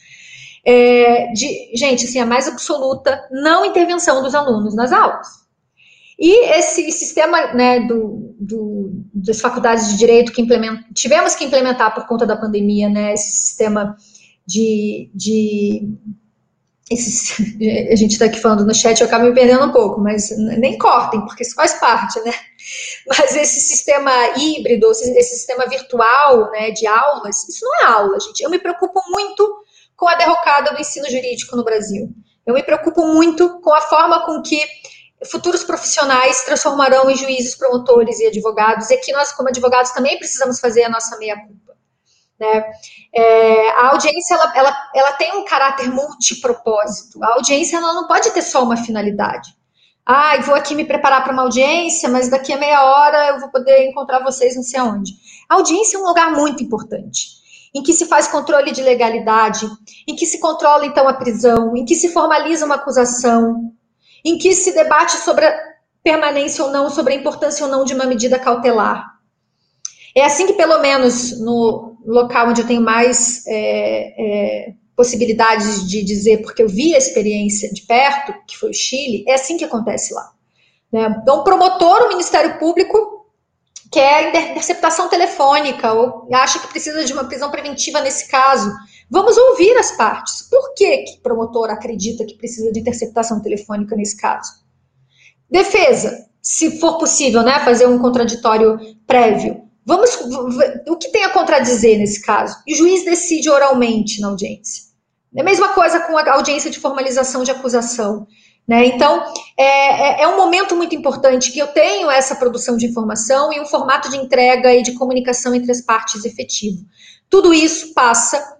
é, de, gente, assim, a mais absoluta não intervenção dos alunos nas aulas. E esse sistema né, do, do, das faculdades de direito que tivemos que implementar por conta da pandemia, né, esse sistema de, de a gente está aqui falando no chat, eu acabo me perdendo um pouco, mas nem cortem, porque isso faz parte, né? Mas esse sistema híbrido, esse sistema virtual né, de aulas, isso não é aula, gente. Eu me preocupo muito com a derrocada do ensino jurídico no Brasil. Eu me preocupo muito com a forma com que futuros profissionais transformarão em juízes, promotores e advogados, e que nós, como advogados, também precisamos fazer a nossa meia-culpa. Né? É, a audiência ela, ela, ela tem um caráter multipropósito. A audiência ela não pode ter só uma finalidade. Ah, vou aqui me preparar para uma audiência, mas daqui a meia hora eu vou poder encontrar vocês não sei aonde. A audiência é um lugar muito importante, em que se faz controle de legalidade, em que se controla então a prisão, em que se formaliza uma acusação, em que se debate sobre a permanência ou não, sobre a importância ou não de uma medida cautelar. É assim que, pelo menos no local onde eu tenho mais é, é, possibilidades de dizer, porque eu vi a experiência de perto, que foi o Chile, é assim que acontece lá. Né? Então, o promotor, o Ministério Público, quer interceptação telefônica ou acha que precisa de uma prisão preventiva nesse caso. Vamos ouvir as partes. Por que, o promotor acredita que precisa de interceptação telefônica nesse caso? Defesa, se for possível, né, fazer um contraditório prévio. Vamos, o que tem a contradizer nesse caso? E o juiz decide oralmente na audiência. É a mesma coisa com a audiência de formalização de acusação. Né? Então, é, é, é, um momento muito importante que eu tenho essa produção de informação e um formato de entrega e de comunicação entre as partes efetivo. Tudo isso passa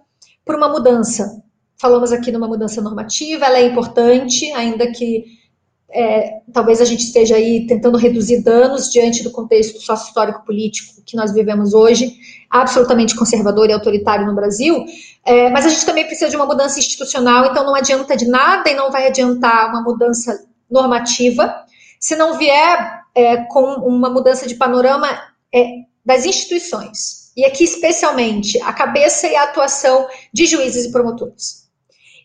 por uma mudança. Falamos aqui numa mudança normativa, ela é importante, ainda que é, talvez a gente esteja aí tentando reduzir danos diante do contexto sócio-histórico político que nós vivemos hoje, absolutamente conservador e autoritário no Brasil, é, mas a gente também precisa de uma mudança institucional, então não adianta de nada e não vai adiantar uma mudança normativa se não vier é, com uma mudança de panorama é, das instituições e aqui especialmente a cabeça e a atuação de juízes e promotores.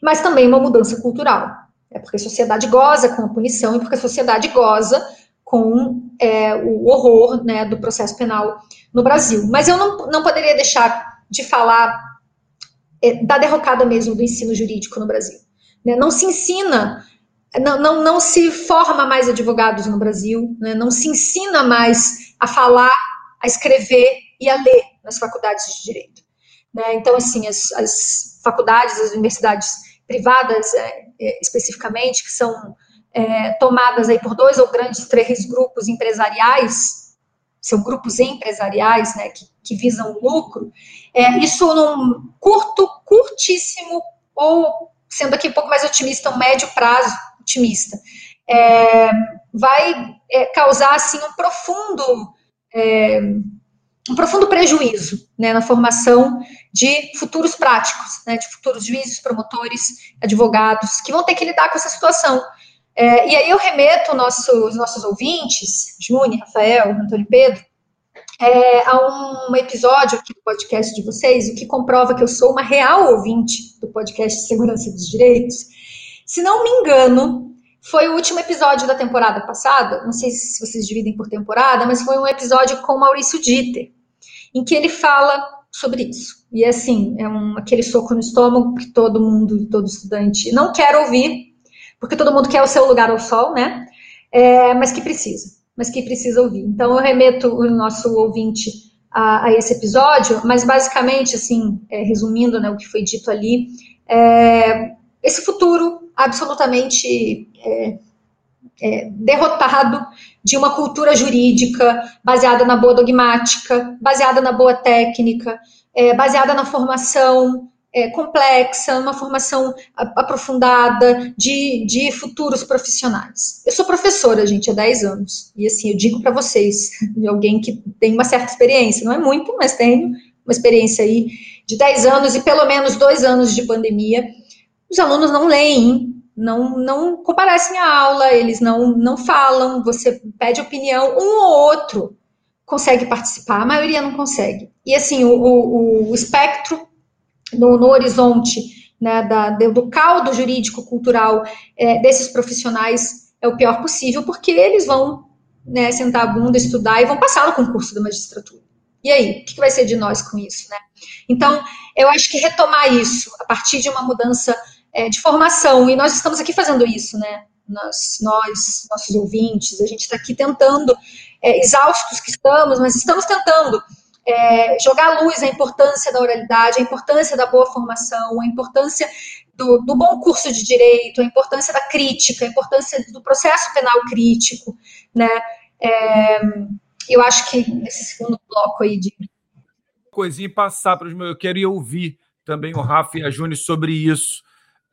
Mas também uma mudança cultural. É porque a sociedade goza com a punição e porque a sociedade goza com é, o horror né, do processo penal no Brasil. Mas eu não, não poderia deixar de falar é, da derrocada mesmo do ensino jurídico no Brasil. Né? Não se ensina, não, não, não se forma mais advogados no Brasil, né? não se ensina mais a falar, a escrever e a ler nas faculdades de direito. Né? Então, assim, as, as, faculdades, as universidades privadas, é, é, especificamente, que são é, tomadas aí por dois ou grandes, três grupos empresariais, são grupos empresariais, né, que, que visam lucro, é, isso num curto, curtíssimo, ou sendo aqui um pouco mais otimista, um médio prazo otimista, é, vai causar, assim, um profundo um profundo prejuízo né, na formação de futuros práticos, né, de futuros juízes, promotores, advogados, que vão ter que lidar com essa situação. É, e aí eu remeto nosso, os nossos ouvintes, Júnior, Rafael, Antônio Pedro, é, a um episódio aqui do podcast de vocês, o que comprova que eu sou uma real ouvinte do podcast Segurança dos Direitos. Se não me engano, foi o último episódio da temporada passada, não sei se vocês dividem por temporada, mas foi um episódio com Maurício Dieter, em que ele fala sobre isso. E assim, é um, aquele soco no estômago que todo mundo, todo estudante não quer ouvir, porque todo mundo quer o seu lugar ao sol, né? É, mas que precisa, mas que precisa ouvir. Então eu remeto o nosso ouvinte a, a esse episódio, mas basicamente, assim, é, resumindo né, o que foi dito ali, é, esse futuro absolutamente é, é, derrotado de uma cultura jurídica baseada na boa dogmática, baseada na boa técnica, é, baseada na formação é, complexa, uma formação aprofundada de, de futuros profissionais. Eu sou professora, gente, há 10 anos. E assim, eu digo para vocês, de alguém que tem uma certa experiência, não é muito, mas tenho uma experiência aí de 10 anos e pelo menos dois anos de pandemia os alunos não leem, não, não comparecem à aula, eles não, não falam, você pede opinião, um ou outro consegue participar, a maioria não consegue. E assim, o, o, o espectro no, no horizonte né, da, do caldo jurídico-cultural é, desses profissionais é o pior possível, porque eles vão né, sentar a bunda, estudar e vão passar no concurso da magistratura. E aí, o que vai ser de nós com isso? Né? Então, eu acho que retomar isso a partir de uma mudança é, de formação, e nós estamos aqui fazendo isso, né? Nós, nós nossos ouvintes, a gente está aqui tentando, é, exaustos que estamos, mas estamos tentando é, jogar à luz a importância da oralidade, a importância da boa formação, a importância do, do, bom curso de direito, a importância da crítica, a importância do processo penal crítico, né? É, eu acho que nesse segundo bloco aí de coisinha passar para os meus, eu queria ouvir também o Rafa e a Júnior sobre isso.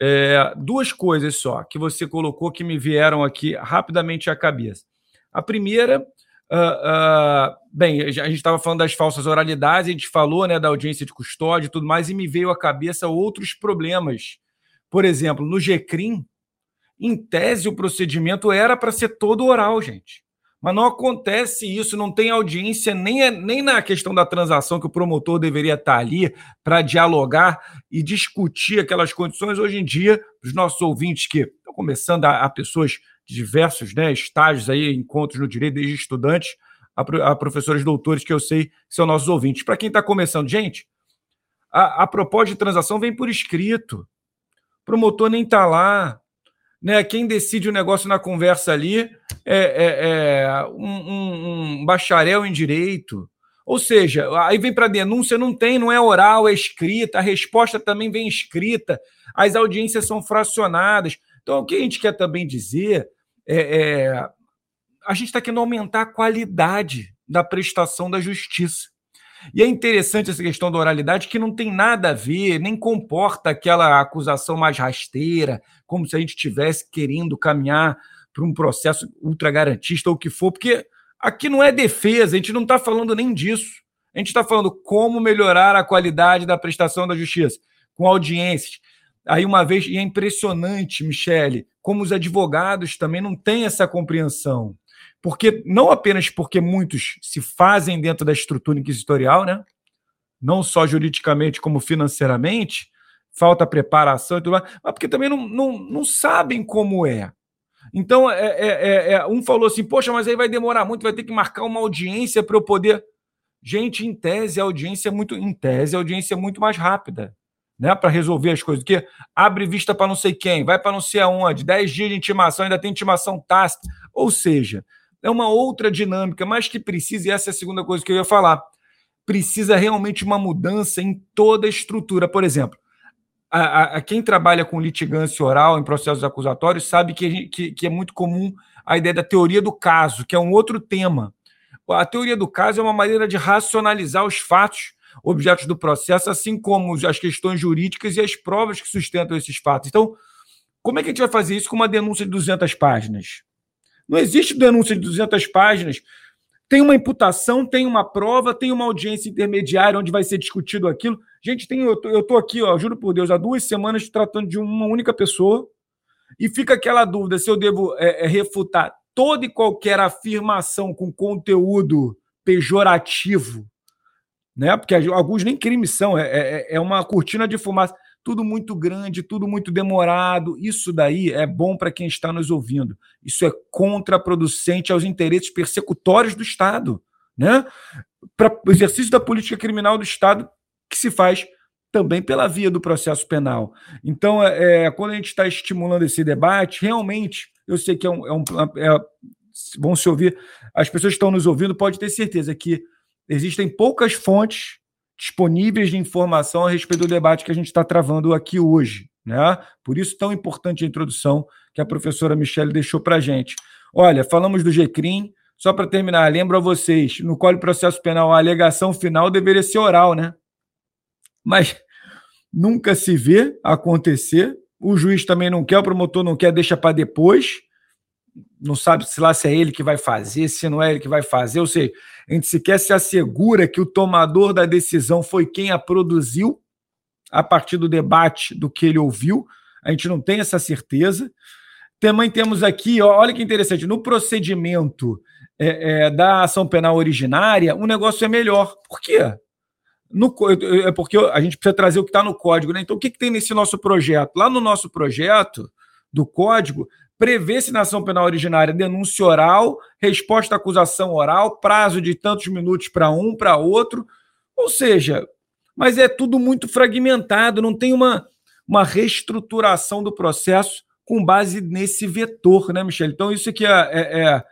É, duas coisas só que você colocou que me vieram aqui rapidamente à cabeça. A primeira, uh, uh, bem, a gente estava falando das falsas oralidades, a gente falou né, da audiência de custódia e tudo mais, e me veio à cabeça outros problemas. Por exemplo, no GCRIM, em tese, o procedimento era para ser todo oral, gente. Mas não acontece isso, não tem audiência nem, nem na questão da transação que o promotor deveria estar ali para dialogar e discutir aquelas condições. Hoje em dia, os nossos ouvintes que estão começando a, a pessoas de diversos né, estágios aí, encontros no direito, desde estudantes a, a professores doutores que eu sei que são nossos ouvintes. Para quem está começando, gente, a, a proposta de transação vem por escrito. O promotor nem está lá, né? Quem decide o negócio na conversa ali é, é, é um, um, bacharel em direito. Ou seja, aí vem para denúncia, não tem, não é oral, é escrita, a resposta também vem escrita, as audiências são fracionadas. Então, o que a gente quer também dizer é, é a gente está querendo aumentar a qualidade da prestação da justiça. E é interessante essa questão da oralidade, que não tem nada a ver, nem comporta aquela acusação mais rasteira, como se a gente estivesse querendo caminhar para um processo ultragarantista ou o que for, porque aqui não é defesa, a gente não está falando nem disso. A gente está falando como melhorar a qualidade da prestação da justiça, com audiências. Aí, uma vez, e é impressionante, Michele, como os advogados também não têm essa compreensão porque não apenas porque muitos se fazem dentro da estrutura inquisitorial, né? não só juridicamente como financeiramente, falta preparação e tudo mais, mas porque também não, não, não sabem como é. Então, é, é, é, é um falou assim: Poxa, mas aí vai demorar muito, vai ter que marcar uma audiência para eu poder. Gente, em tese, a audiência é muito. Em tese, a audiência é muito mais rápida né, para resolver as coisas. Porque abre vista para não sei quem, vai para não sei aonde, 10 dias de intimação, ainda tem intimação tácita. Ou seja, é uma outra dinâmica, mas que precisa, e essa é a segunda coisa que eu ia falar, precisa realmente uma mudança em toda a estrutura. Por exemplo, a, a, a quem trabalha com litigância oral em processos acusatórios sabe que, que, que é muito comum a ideia da teoria do caso, que é um outro tema. A teoria do caso é uma maneira de racionalizar os fatos objetos do processo, assim como as questões jurídicas e as provas que sustentam esses fatos. Então, como é que a gente vai fazer isso com uma denúncia de 200 páginas? Não existe denúncia de 200 páginas. Tem uma imputação, tem uma prova, tem uma audiência intermediária onde vai ser discutido aquilo. Gente, tem, eu estou aqui, ó, juro por Deus, há duas semanas tratando de uma única pessoa e fica aquela dúvida se eu devo é, é, refutar toda e qualquer afirmação com conteúdo pejorativo né? Porque alguns nem crimes são, é, é, é uma cortina de fumaça, tudo muito grande, tudo muito demorado. Isso daí é bom para quem está nos ouvindo. Isso é contraproducente aos interesses persecutórios do Estado, né? Para o exercício da política criminal do Estado que se faz também pela via do processo penal. Então, é, é quando a gente está estimulando esse debate, realmente, eu sei que é um, é um é, vão se ouvir, as pessoas que estão nos ouvindo podem ter certeza que existem poucas fontes disponíveis de informação a respeito do debate que a gente está travando aqui hoje. Né? Por isso, tão importante a introdução que a professora Michelle deixou para a gente. Olha, falamos do GCRIM, só para terminar, lembro a vocês, no Código Processo Penal, a alegação final deveria ser oral, né? Mas nunca se vê acontecer, o juiz também não quer, o promotor não quer, deixa para depois, não sabe se lá se é ele que vai fazer, se não é ele que vai fazer, ou seja, a gente sequer se assegura que o tomador da decisão foi quem a produziu a partir do debate do que ele ouviu. A gente não tem essa certeza. Também temos aqui, ó, olha que interessante, no procedimento é, é, da ação penal originária, o negócio é melhor. Por quê? No, é porque a gente precisa trazer o que está no código, né? Então, o que, que tem nesse nosso projeto? Lá no nosso projeto do código, prevê-se na ação penal originária denúncia oral, resposta à acusação oral, prazo de tantos minutos para um, para outro. Ou seja, mas é tudo muito fragmentado, não tem uma, uma reestruturação do processo com base nesse vetor, né, Michele? Então, isso aqui é, é, é,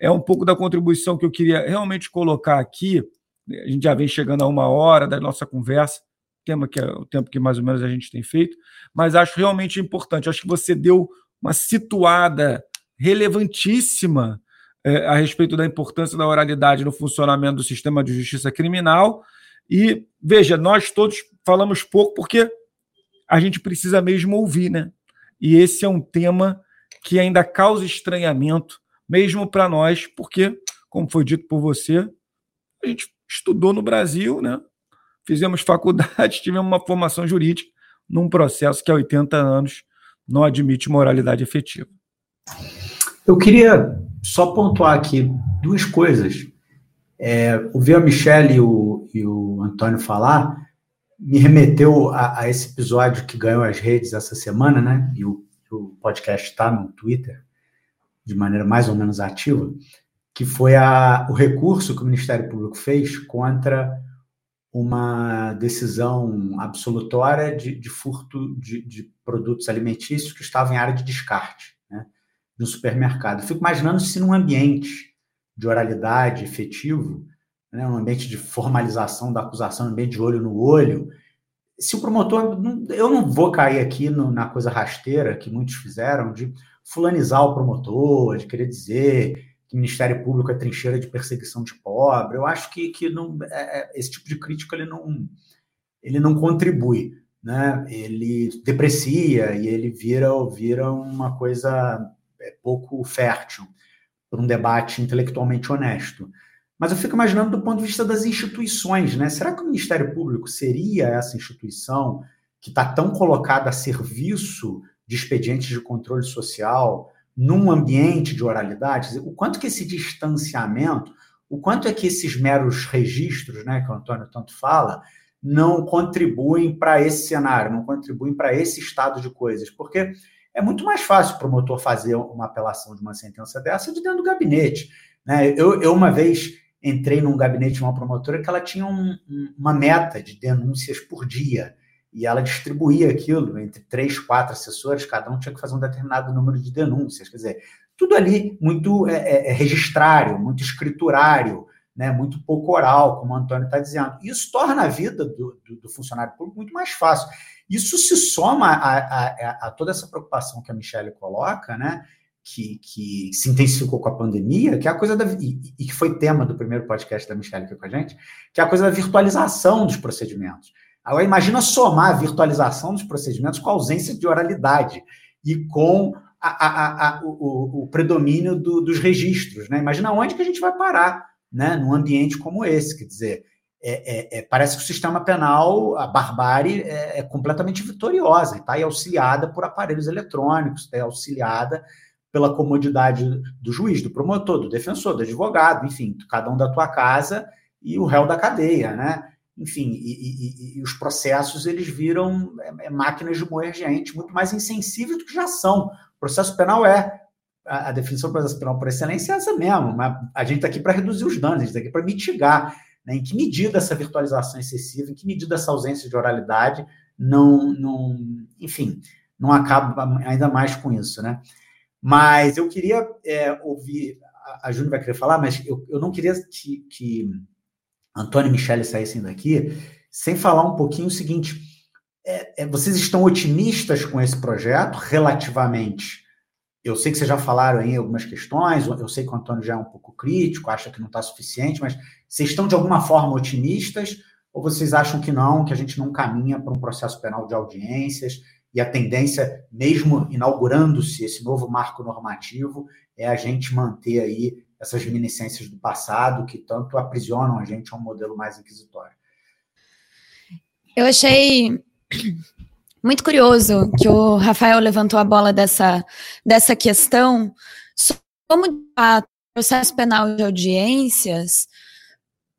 é um pouco da contribuição que eu queria realmente colocar aqui. A gente já vem chegando a uma hora da nossa conversa, tema que é o tempo que mais ou menos a gente tem feito, mas acho realmente importante. Acho que você deu uma situada relevantíssima é, a respeito da importância da oralidade no funcionamento do sistema de justiça criminal. E, veja, nós todos falamos pouco porque a gente precisa mesmo ouvir, né? E esse é um tema que ainda causa estranhamento, mesmo para nós, porque, como foi dito por você, a gente estudou no Brasil, né? Fizemos faculdade, tivemos uma formação jurídica num processo que há 80 anos não admite moralidade efetiva. Eu queria só pontuar aqui duas coisas. É, ouvir a Michelle e o, e o Antônio falar me remeteu a, a, esse episódio que ganhou as redes essa semana, né? E o, o podcast está no Twitter de maneira mais ou menos ativa, que foi a, o recurso que o Ministério Público fez contra uma decisão absolutória de, de furto de, de, produtos alimentícios que estavam em área de descarte, né, no supermercado. fico imaginando se num ambiente de oralidade efetivo, né, um ambiente de formalização da acusação, um ambiente de olho no olho, se o promotor, eu não vou cair aqui no, na coisa rasteira que muitos fizeram de fulanizar o promotor, de querer dizer que Ministério Público é trincheira de perseguição de pobre. Eu acho que, que não, é, é, esse tipo de crítica ele não, ele não contribui. Né? Ele deprecia e ele vira, vira uma coisa é, pouco fértil para um debate intelectualmente honesto. Mas eu fico imaginando do ponto de vista das instituições, né? Será que o Ministério Público seria essa instituição que está tão colocada a serviço de expedientes de controle social, num ambiente de oralidade, o quanto que esse distanciamento, o quanto é que esses meros registros, né, que o Antônio tanto fala, não contribuem para esse cenário, não contribuem para esse estado de coisas, porque é muito mais fácil o promotor fazer uma apelação de uma sentença dessa de dentro do gabinete. Né? Eu, eu, uma vez, entrei num gabinete de uma promotora que ela tinha um, uma meta de denúncias por dia, e ela distribuía aquilo entre três, quatro assessores, cada um tinha que fazer um determinado número de denúncias. Quer dizer, tudo ali muito é, é, é registrário, muito escriturário, né, muito pouco oral, como o Antônio está dizendo. Isso torna a vida do, do, do, funcionário público muito mais fácil. Isso se soma a, a, a, toda essa preocupação que a Michelle coloca, né, que, que, se intensificou com a pandemia, que é a coisa da. E, e, que foi tema do primeiro podcast da Michelle aqui com a gente, que é a coisa da virtualização dos procedimentos. Agora, imagina somar a virtualização dos procedimentos com a ausência de oralidade e com a, o, o, predomínio do, dos registros. Né? Imagina onde que a gente vai parar né, num ambiente como esse. Quer dizer, é, é, é, parece que o sistema penal, a barbárie, é, é completamente vitoriosa, está auxiliada por aparelhos eletrônicos, está auxiliada pela comodidade do juiz, do promotor, do defensor, do advogado, enfim, cada um da tua casa e o réu da cadeia, né? Enfim, e, e, e os processos eles viram é, é máquinas de moer gente muito mais insensíveis do que já são. O processo penal é a, a definição do processo penal por excelência é essa mesmo, mas a gente está aqui para reduzir os danos, a gente está aqui para mitigar. Né? Em que medida essa virtualização excessiva, em que medida essa ausência de oralidade não, não enfim, não acaba ainda mais com isso, né? Mas eu queria é, ouvir, a, a Júnior vai querer falar, mas eu, eu não queria que, que Antônio e Michele saíssem daqui sem falar um pouquinho o seguinte: é, é, vocês estão otimistas com esse projeto relativamente? Eu sei que vocês já falaram aí algumas questões, eu sei que o Antônio já é um pouco crítico, acha que não está suficiente, mas vocês estão de alguma forma otimistas? Ou vocês acham que não, que a gente não caminha para um processo penal de audiências e a tendência, mesmo inaugurando-se esse novo marco normativo, é a gente manter aí essas reminiscências do passado que tanto aprisionam a gente a um modelo mais inquisitório? Eu achei muito curioso que o Rafael levantou a bola dessa, dessa questão. Como o processo penal de audiências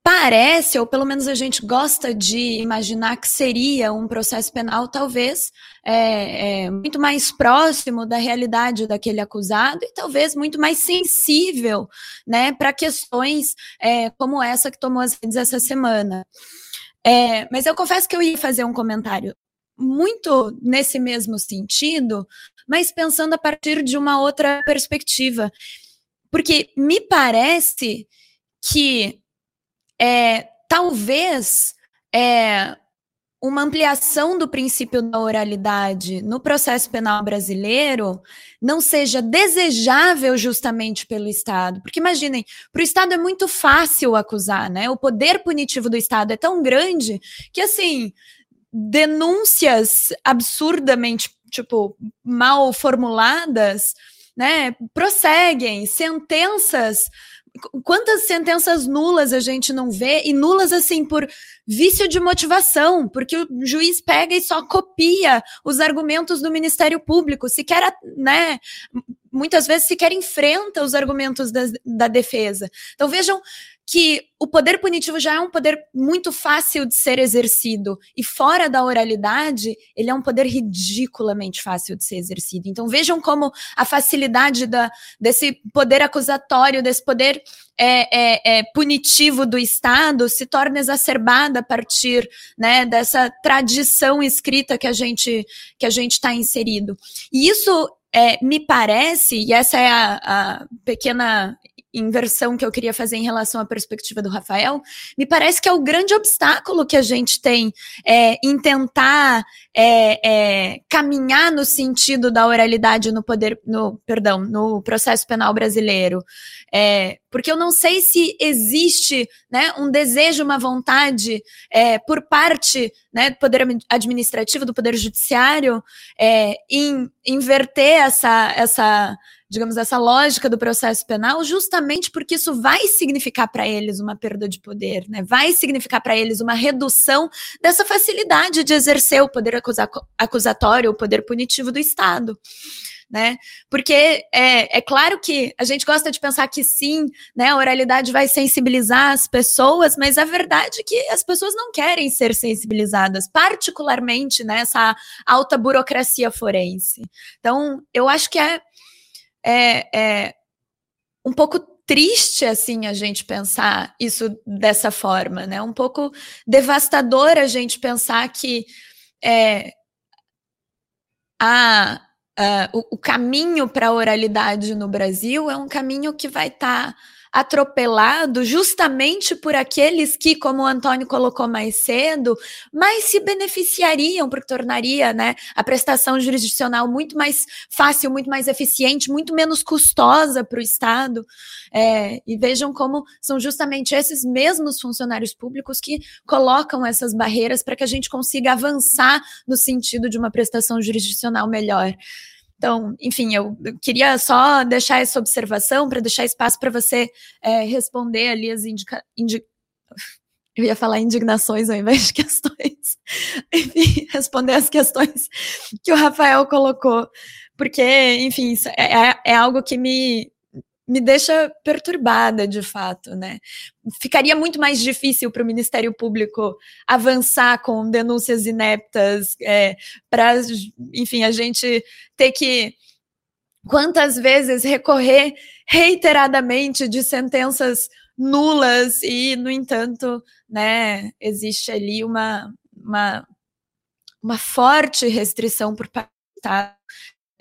parece, ou pelo menos a gente gosta de imaginar que seria um processo penal, talvez é, é, muito mais próximo da realidade daquele acusado e talvez muito mais sensível né, para questões é, como essa que tomou as redes essa semana. É, mas eu confesso que eu ia fazer um comentário muito nesse mesmo sentido, mas pensando a partir de uma outra perspectiva. Porque me parece que é, talvez é, uma ampliação do princípio da oralidade no processo penal brasileiro não seja desejável justamente pelo Estado. Porque imaginem, para o Estado é muito fácil acusar, né? O poder punitivo do Estado é tão grande que, assim, denúncias absurdamente, tipo, mal formuladas, né, prosseguem, sentenças quantas sentenças nulas a gente não vê, e nulas assim por vício de motivação, porque o juiz pega e só copia os argumentos do Ministério Público, sequer, né, muitas vezes sequer enfrenta os argumentos da, da defesa. Então vejam que o poder punitivo já é um poder muito fácil de ser exercido e fora da oralidade, ele é um poder ridiculamente fácil de ser exercido. Então vejam como a facilidade da, desse poder acusatório, desse poder é, é, é, punitivo do Estado se torna exacerbada a partir né, dessa tradição escrita que a gente que a gente está inserido. E isso é, me parece, e essa é a, a, pequena inversão que eu queria fazer em relação à perspectiva do Rafael, me parece que é o grande obstáculo que a gente tem é, em tentar é, é, caminhar no sentido da oralidade no poder, no perdão, no processo penal brasileiro, é, porque eu não sei se existe, né, um desejo, uma vontade é, por parte, né, do poder administrativo, do poder judiciário, é, em inverter essa essa digamos, essa lógica do processo penal, justamente porque isso vai significar para eles uma perda de poder, né? Vai significar para eles uma redução dessa facilidade de exercer o poder acusatório, o poder punitivo do Estado. né? Porque é, é claro que a gente gosta de pensar que sim, né? A oralidade vai sensibilizar as pessoas, mas a verdade é que as pessoas não querem ser sensibilizadas, particularmente nessa alta burocracia forense. Então, eu acho que é, é, é um pouco triste assim a gente pensar isso dessa forma, né? Um pouco devastador a gente pensar que é, a Uh, o, o, caminho para a oralidade no Brasil é um caminho que vai estar tá atropelado justamente por aqueles que, como o Antônio colocou mais cedo, mais se beneficiariam, porque tornaria né, a prestação jurisdicional muito mais fácil, muito mais eficiente, muito menos custosa para o Estado. É, e vejam como são justamente esses mesmos funcionários públicos que colocam essas barreiras para que a gente consiga avançar no sentido de uma prestação jurisdicional melhor. Então, enfim, eu queria só deixar essa observação para deixar espaço para você é, responder ali as indica, indi, eu ia falar indignações ao invés de questões. Enfim, responder as questões que o Rafael colocou. Porque, enfim, é, é, é algo que me, me deixa perturbada, de fato, né? Ficaria muito mais difícil para o Ministério Público avançar com denúncias ineptas, é, para, enfim, a gente ter que quantas vezes recorrer reiteradamente de sentenças nulas e, no entanto, né, existe ali uma, uma, uma forte restrição por parte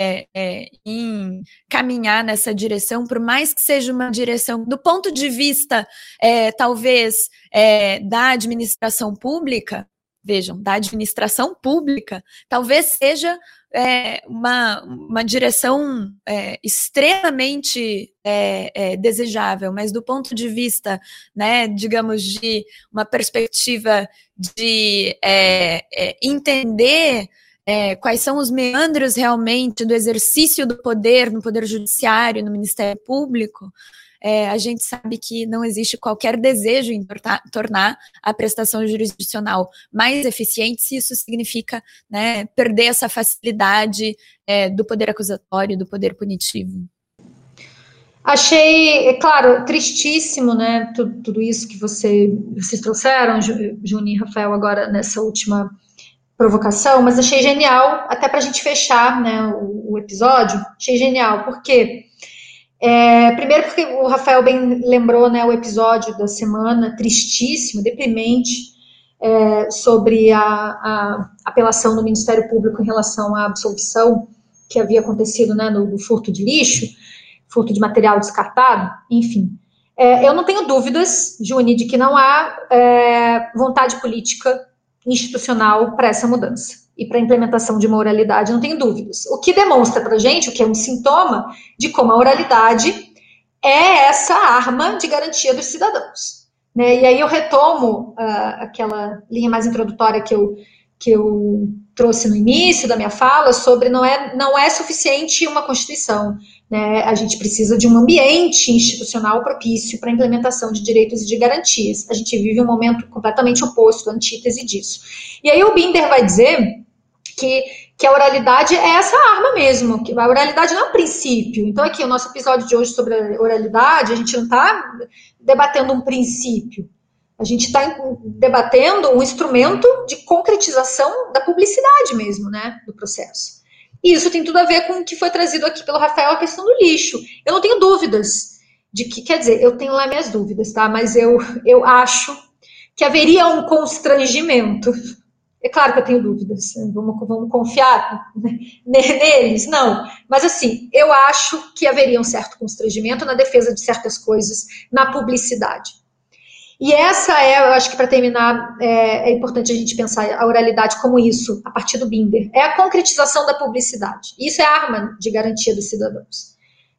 é, é, em caminhar nessa direção, por mais que seja uma direção, do ponto de vista, é, talvez, é, da administração pública, vejam, da administração pública, talvez seja é, uma, uma direção é, extremamente desejável, mas do ponto de vista, né, digamos, de uma perspectiva de entender é, quais são os meandros realmente do exercício do poder no Poder Judiciário, no Ministério Público, é, a gente sabe que não existe qualquer desejo em tornar a prestação jurisdicional mais eficiente, se isso significa né, perder essa facilidade é, do poder acusatório, do poder punitivo. Achei, é claro, tristíssimo, né, tudo, tudo isso que você, vocês trouxeram, Juni e Rafael, agora nessa última provocação, mas achei genial, até para a gente fechar né, o, o, episódio, achei genial, porque é, primeiro porque o Rafael bem lembrou né, o episódio da semana, tristíssimo, deprimente, é, sobre a, a, apelação do Ministério Público em relação à absolvição que havia acontecido né, no, no furto de lixo, furto de material descartado, enfim. É, eu não tenho dúvidas, Juni, de que não há é, vontade política institucional para essa mudança e para a implementação de uma oralidade, não tenho dúvidas. O que demonstra para gente, o que é um sintoma de como a oralidade é essa arma de garantia dos cidadãos. Né? E aí eu retomo uh, aquela linha mais introdutória que eu, que eu trouxe no início da minha fala sobre não é, não é suficiente uma Constituição, né? A gente precisa de um ambiente institucional propício para a implementação de direitos e de garantias. A gente vive um momento completamente oposto, antítese disso. E aí o Binder vai dizer que, que a oralidade é essa arma mesmo, que a oralidade não é um princípio. Então, aqui, o nosso episódio de hoje sobre a oralidade, a gente não está debatendo um princípio. A gente está debatendo um instrumento de concretização da publicidade mesmo, né, do processo. E isso tem tudo a ver com o que foi trazido aqui pelo Rafael, a questão do lixo. Eu não tenho dúvidas de que, quer dizer, eu tenho lá minhas dúvidas, tá? Mas eu, eu acho que haveria um constrangimento. É claro que eu tenho dúvidas, vamos, vamos confiar neles? Não. Mas, assim, eu acho que haveria um certo constrangimento na defesa de certas coisas na publicidade. E essa é, eu acho que para terminar, é, é, importante a gente pensar a oralidade como isso, a partir do Binder. É a concretização da publicidade. Isso é arma de garantia dos cidadãos.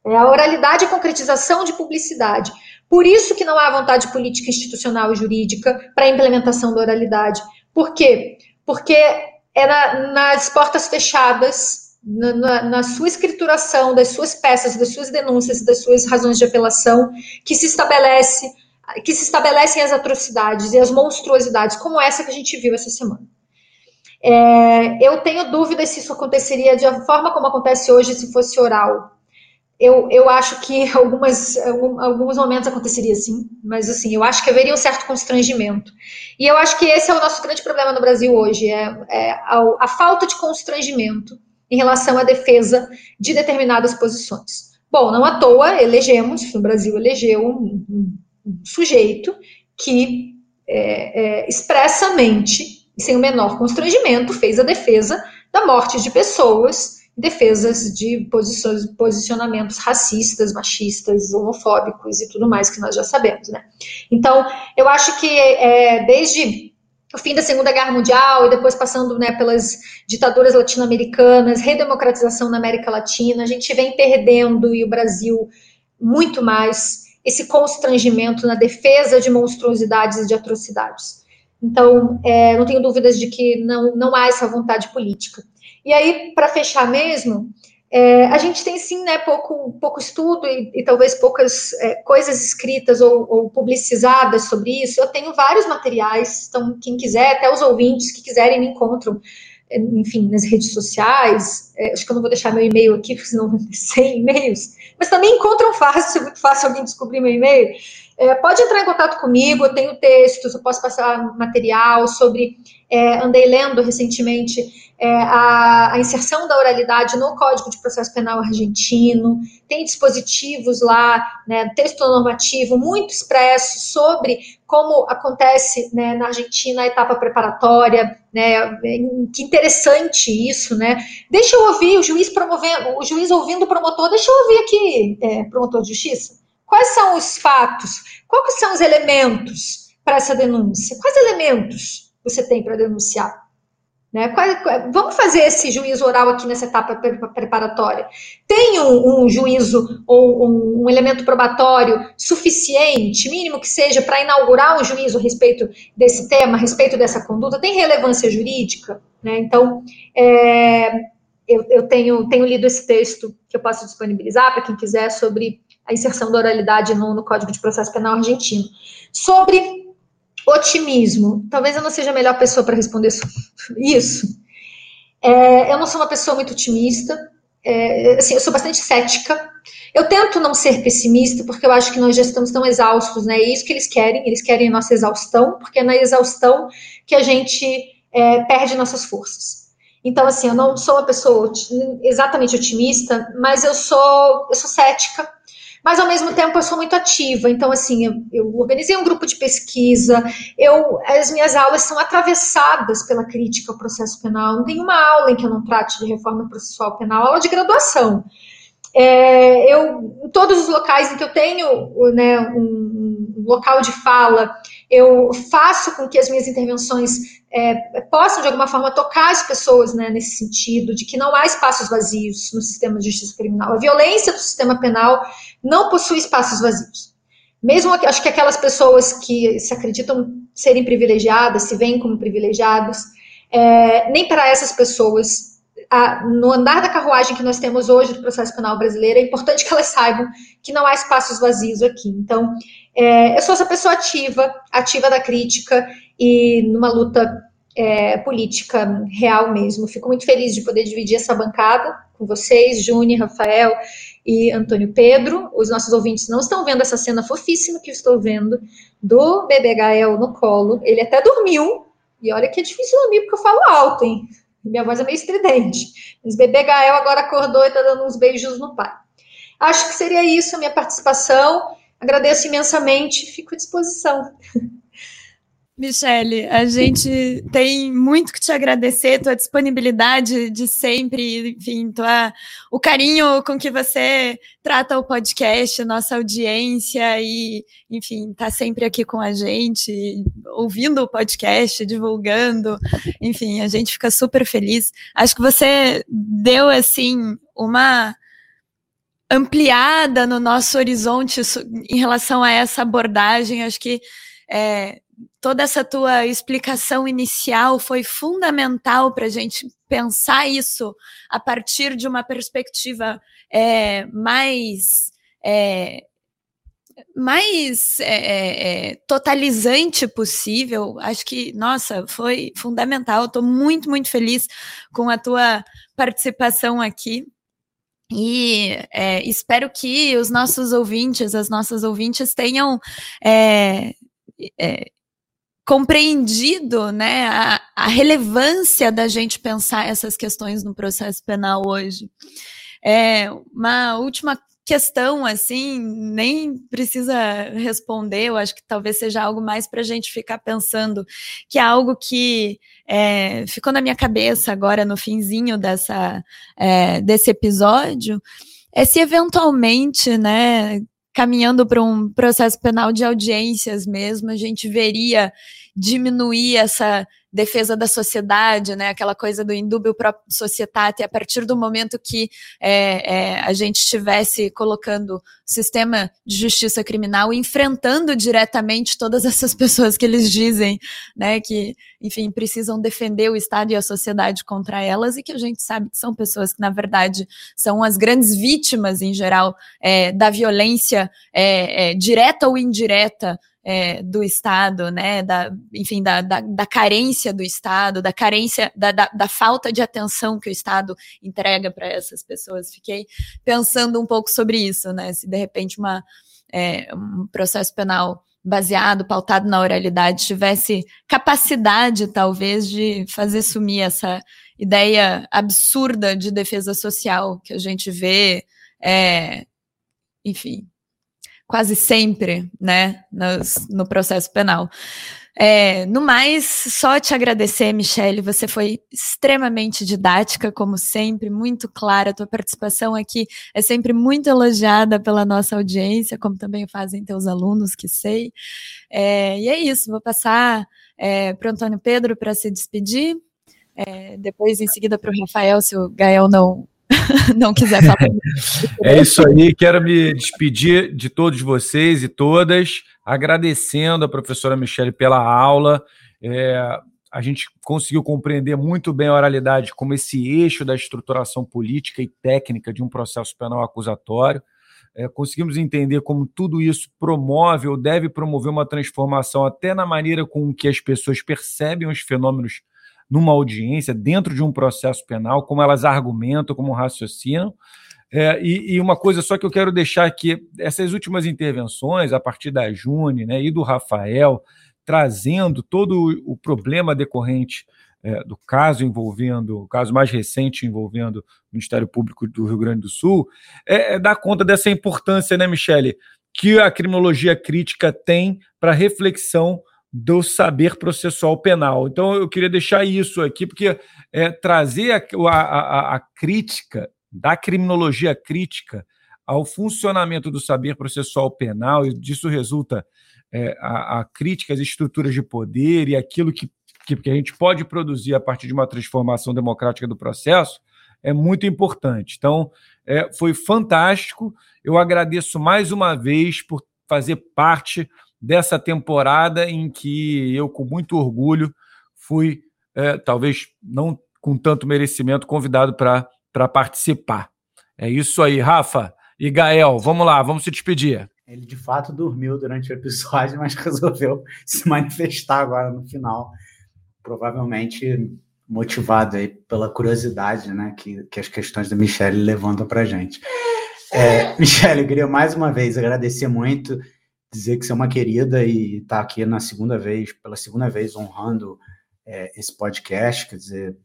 É a oralidade a concretização de publicidade. Por isso que não há vontade política, institucional e jurídica para a implementação da oralidade. Por quê? Porque é na, nas portas fechadas, na, na, na, sua escrituração das suas peças, das suas denúncias, das suas razões de apelação, que se estabelece que se estabelecem as atrocidades e as monstruosidades, como essa que a gente viu essa semana. É, eu tenho dúvidas se isso aconteceria de forma como acontece hoje se fosse oral. Eu, eu acho que algumas, alguns momentos aconteceria sim, mas assim, eu acho que haveria um certo constrangimento. E eu acho que esse é o nosso grande problema no Brasil hoje, é, é a, a falta de constrangimento em relação à defesa de determinadas posições. Bom, não à toa elegemos, o Brasil elegeu um, um sujeito que é, é, expressamente, sem o menor constrangimento, fez a defesa da morte de pessoas, defesas de posições, posicionamentos racistas, machistas, homofóbicos e tudo mais que nós já sabemos, né? Então, eu acho que é, desde o fim da Segunda Guerra Mundial e depois passando né, pelas ditaduras latino-americanas, redemocratização na América Latina, a gente vem perdendo, e o Brasil muito mais, esse constrangimento na defesa de monstruosidades e de atrocidades. Então, é, não tenho dúvidas de que não, não há essa vontade política. E aí, para fechar mesmo, é, a gente tem sim, né, pouco, pouco estudo e, e talvez poucas é, coisas escritas ou, ou, publicizadas sobre isso. Eu tenho vários materiais, então quem quiser, até os ouvintes que quiserem me encontram, enfim, nas redes sociais. É, acho que eu não vou deixar meu e-mail aqui, porque senão 100 e-mails. Mas também encontram fácil, é muito fácil alguém descobrir meu e-mail. É, pode entrar em contato comigo, eu tenho textos, eu posso passar material sobre. É, andei lendo recentemente é, a, a, inserção da oralidade no Código de Processo Penal argentino, tem dispositivos lá, né, texto normativo muito expresso sobre como acontece né, na Argentina a etapa preparatória, né, que interessante isso, né? Deixa eu ouvir o juiz promovendo, o juiz ouvindo o promotor, deixa eu ouvir aqui, é, promotor de justiça. Quais são os fatos? Quais são os elementos para essa denúncia? Quais elementos você tem para denunciar? Né? Vamos fazer esse juízo oral aqui nessa etapa preparatória. Tem um, um juízo ou um, um, elemento probatório suficiente, mínimo que seja, para inaugurar um juízo a respeito desse tema, a respeito dessa conduta? Tem relevância jurídica? Né? Então, é, eu, eu tenho, tenho lido esse texto que eu posso disponibilizar para quem quiser sobre a inserção da oralidade no, no Código de Processo Penal argentino. Sobre otimismo, talvez eu não seja a melhor pessoa para responder isso. É, eu não sou uma pessoa muito otimista, é, assim, eu sou bastante cética. Eu tento não ser pessimista, porque eu acho que nós já estamos tão exaustos, né? É isso que eles querem, eles querem a nossa exaustão, porque é na exaustão que a gente é, perde nossas forças. Então, assim, eu não sou uma pessoa exatamente otimista, mas eu sou, eu sou cética mas ao mesmo tempo eu sou muito ativa. Então, assim, eu, eu, organizei um grupo de pesquisa, eu, as minhas aulas são atravessadas pela crítica ao processo penal. Não tem uma aula em que eu não trate de reforma processual penal, aula de graduação. É, eu, em todos os locais em que eu tenho né, um, local de fala, eu faço com que as minhas intervenções é, possam, de alguma forma, tocar as pessoas né, nesse sentido, de que não há espaços vazios no sistema de justiça criminal. A violência do sistema penal não possui espaços vazios. Mesmo, acho que aquelas pessoas que se acreditam serem privilegiadas, se veem como privilegiados, é, nem para essas pessoas, a, no andar da carruagem que nós temos hoje do processo penal brasileiro, é importante que elas saibam que não há espaços vazios aqui. Então, é, eu sou essa pessoa ativa, ativa da crítica e numa luta é, política real mesmo. Fico muito feliz de poder dividir essa bancada com vocês, Júnior, Rafael e Antônio Pedro. Os nossos ouvintes não estão vendo essa cena fofíssima que eu estou vendo do bebê Gael no colo. Ele até dormiu, e olha que é difícil dormir porque eu falo alto, hein? Minha voz é meio estridente. Mas bebê Gael agora acordou e está dando uns beijos no pai. Acho que seria isso a minha participação. Agradeço imensamente, fico à disposição. Michele, a gente tem muito que te agradecer, tua disponibilidade de sempre, enfim, tua, o carinho com que você trata o podcast, nossa audiência e, enfim, tá sempre aqui com a gente, ouvindo o podcast, divulgando, enfim, a gente fica super feliz. Acho que você deu, assim, uma ampliada no nosso horizonte em relação a essa abordagem, acho que é, toda essa tua explicação inicial foi fundamental para a gente pensar isso a partir de uma perspectiva é, mais é, mais é, é, é, totalizante possível. Acho que, nossa, foi fundamental. Estou muito, muito feliz com a tua participação aqui. E é, espero que os nossos ouvintes, as nossas ouvintes, tenham é, é, compreendido né, a, a, relevância da gente pensar essas questões no processo penal hoje. É, uma última questão, assim, nem precisa responder, eu acho que talvez seja algo mais para a gente ficar pensando, que é algo que é, ficou na minha cabeça agora no finzinho dessa, é, desse episódio, é se eventualmente, né, caminhando para um processo penal de audiências mesmo, a gente veria diminuir essa defesa da sociedade, né, aquela coisa do indúbio pro societate, a partir do momento que é, é, a gente estivesse colocando o sistema de justiça criminal enfrentando diretamente todas essas pessoas que eles dizem, né, que, enfim, precisam defender o Estado e a sociedade contra elas e que a gente sabe que são pessoas que, na verdade, são as grandes vítimas, em geral, é, da violência é, é, direta ou indireta é, do Estado, né, da, enfim, da, da, da, carência do Estado, da carência, da, da, da falta de atenção que o Estado entrega para essas pessoas. Fiquei pensando um pouco sobre isso, né, se de repente uma, é, um processo penal baseado, pautado na oralidade, tivesse capacidade, talvez, de fazer sumir essa ideia absurda de defesa social que a gente vê, é, enfim, quase sempre, né, nos, no processo penal. É, no mais, só te agradecer, Michele. Você foi extremamente didática, como sempre, muito clara. A tua participação aqui é sempre muito elogiada pela nossa audiência, como também fazem teus alunos, que sei. É, e é isso, vou passar é, para o Antônio Pedro para se despedir. É, depois, em seguida, para o Rafael, se o Gael não não quiser falar. é isso aí, quero me despedir de todos vocês e todas, agradecendo a professora Michele pela aula. É, a gente conseguiu compreender muito bem a oralidade como esse eixo da estruturação política e técnica de um processo penal acusatório. É, conseguimos entender como tudo isso promove ou deve promover uma transformação até na maneira com que as pessoas percebem os fenômenos numa audiência, dentro de um processo penal, como elas argumentam, como raciocinam. É, e, e, uma coisa só que eu quero deixar aqui: essas últimas intervenções, a partir da June né, e do Rafael, trazendo todo o problema decorrente é, do caso envolvendo, o caso mais recente envolvendo o Ministério Público do Rio Grande do Sul, é, é dar conta dessa importância, né, Michele, que a criminologia crítica tem para reflexão do saber processual penal. Então, eu queria deixar isso aqui, porque é, trazer a, a, a, crítica da criminologia crítica ao funcionamento do saber processual penal, e disso resulta é, a, a crítica às estruturas de poder e aquilo que, que, que a gente pode produzir a partir de uma transformação democrática do processo, é muito importante. Então, é, foi fantástico. Eu agradeço mais uma vez por fazer parte dessa temporada em que eu, com muito orgulho, fui, é, talvez não com tanto merecimento, convidado para participar. É isso aí, Rafa e Gael. Vamos lá, vamos se despedir. Ele de fato dormiu durante o episódio, mas resolveu se manifestar agora no final, provavelmente motivado aí pela curiosidade, né, que, que as questões da Michelle levantam para gente. É, Michelle, eu queria mais uma vez agradecer muito dizer que você é uma querida e está aqui na segunda vez, pela segunda vez, honrando é, esse podcast. Quer dizer,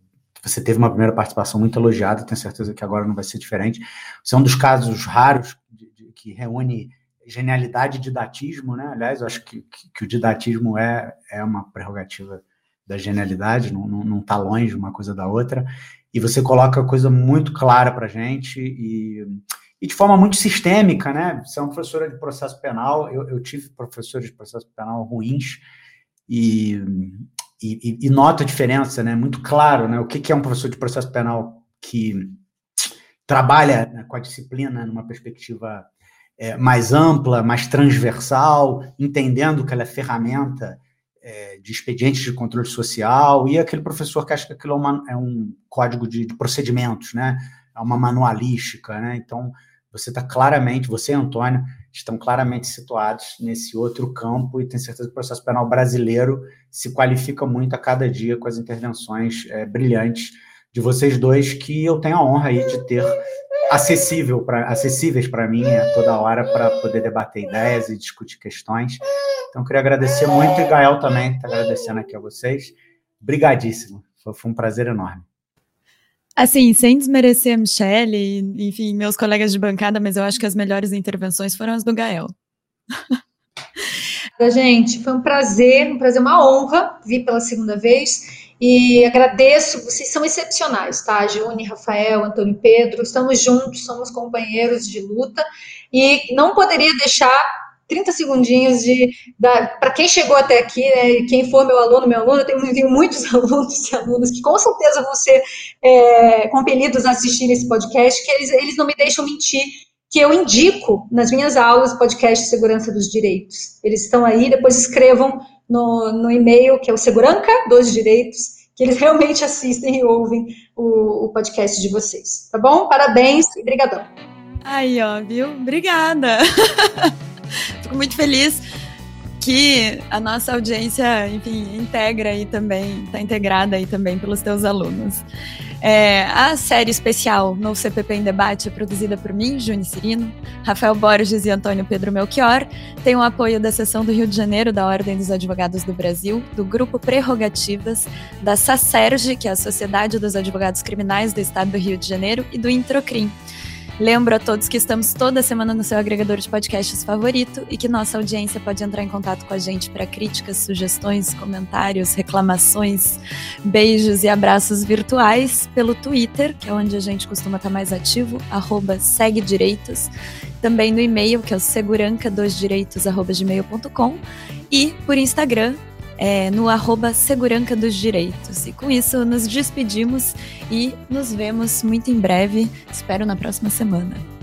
você teve uma primeira participação muito elogiada, tenho certeza que agora não vai ser diferente. Você é um dos casos raros de, de, que reúne genialidade e didatismo, né? Aliás, eu acho que, que, que, o didatismo é, é uma prerrogativa da genialidade, não está longe uma coisa da outra. E você coloca a coisa muito clara para gente e e de forma muito sistêmica, né? Você é uma professora de processo penal, eu, eu tive professores de processo penal ruins e, e, e, nota a diferença, né? Muito claro, né? O que, é um professor de processo penal que trabalha né, com a disciplina numa perspectiva é, mais ampla, mais transversal, entendendo que ela é ferramenta é, de expedientes de controle social, e aquele professor que acha que aquilo é, uma, é um código de, de procedimentos, né? É uma manualística, né? Então, você está claramente, você, Antônio, estão claramente situados nesse outro campo e tenho certeza que o processo penal brasileiro se qualifica muito a cada dia com as intervenções é, brilhantes de vocês dois, que eu tenho a honra aí de ter acessível pra, acessíveis para mim a toda hora para poder debater ideias e discutir questões. Então, queria agradecer muito e Gael também está agradecendo aqui a vocês. Brigadíssimo, foi, foi um prazer enorme. Assim, sem desmerecer a Michelle, enfim, meus colegas de bancada, mas eu acho que as melhores intervenções foram as do Gael. Gente, foi um prazer, um prazer, uma honra vir pela segunda vez. E agradeço, vocês são excepcionais, tá? Juni, Rafael, Antônio Pedro, estamos juntos, somos companheiros de luta. E não poderia deixar 30 segundinhos de para quem chegou até aqui, né, quem for meu aluno, meu aluno, eu tenho, tenho muitos alunos e alunas que com certeza vão ser é, compelidos a assistir esse podcast, que eles, eles não me deixam mentir, que eu indico nas minhas aulas podcast segurança dos direitos. Eles estão aí, depois escrevam no, no e-mail, que é o Seguranca dos Direitos, que eles realmente assistem e ouvem o, o podcast de vocês. Tá bom? Parabéns e brigadão. Aí, ó, viu? Obrigada. Fico muito feliz que a nossa audiência, enfim, integra aí também, está integrada aí também pelos teus alunos. É, a série especial No CPP em Debate é produzida por mim, Juni Cirino, Rafael Borges e Antônio Pedro Melchior. Tem o apoio da Seção do Rio de Janeiro da Ordem dos Advogados do Brasil, do Grupo Prerrogativas, da SACERG, que é a Sociedade dos Advogados Criminais do Estado do Rio de Janeiro, e do Introcrim. Lembro a todos que estamos toda semana no seu agregador de podcasts favorito e que nossa audiência pode entrar em contato com a gente para críticas, sugestões, comentários, reclamações, beijos e abraços virtuais pelo Twitter, que é onde a gente costuma estar mais ativo, arroba segue direitos, também no e-mail, que é o seguranca2direitos.gmail.com e por Instagram, é, no arroba Seguranca dos Direitos. E com isso, nos despedimos e nos vemos muito em breve, espero na próxima semana.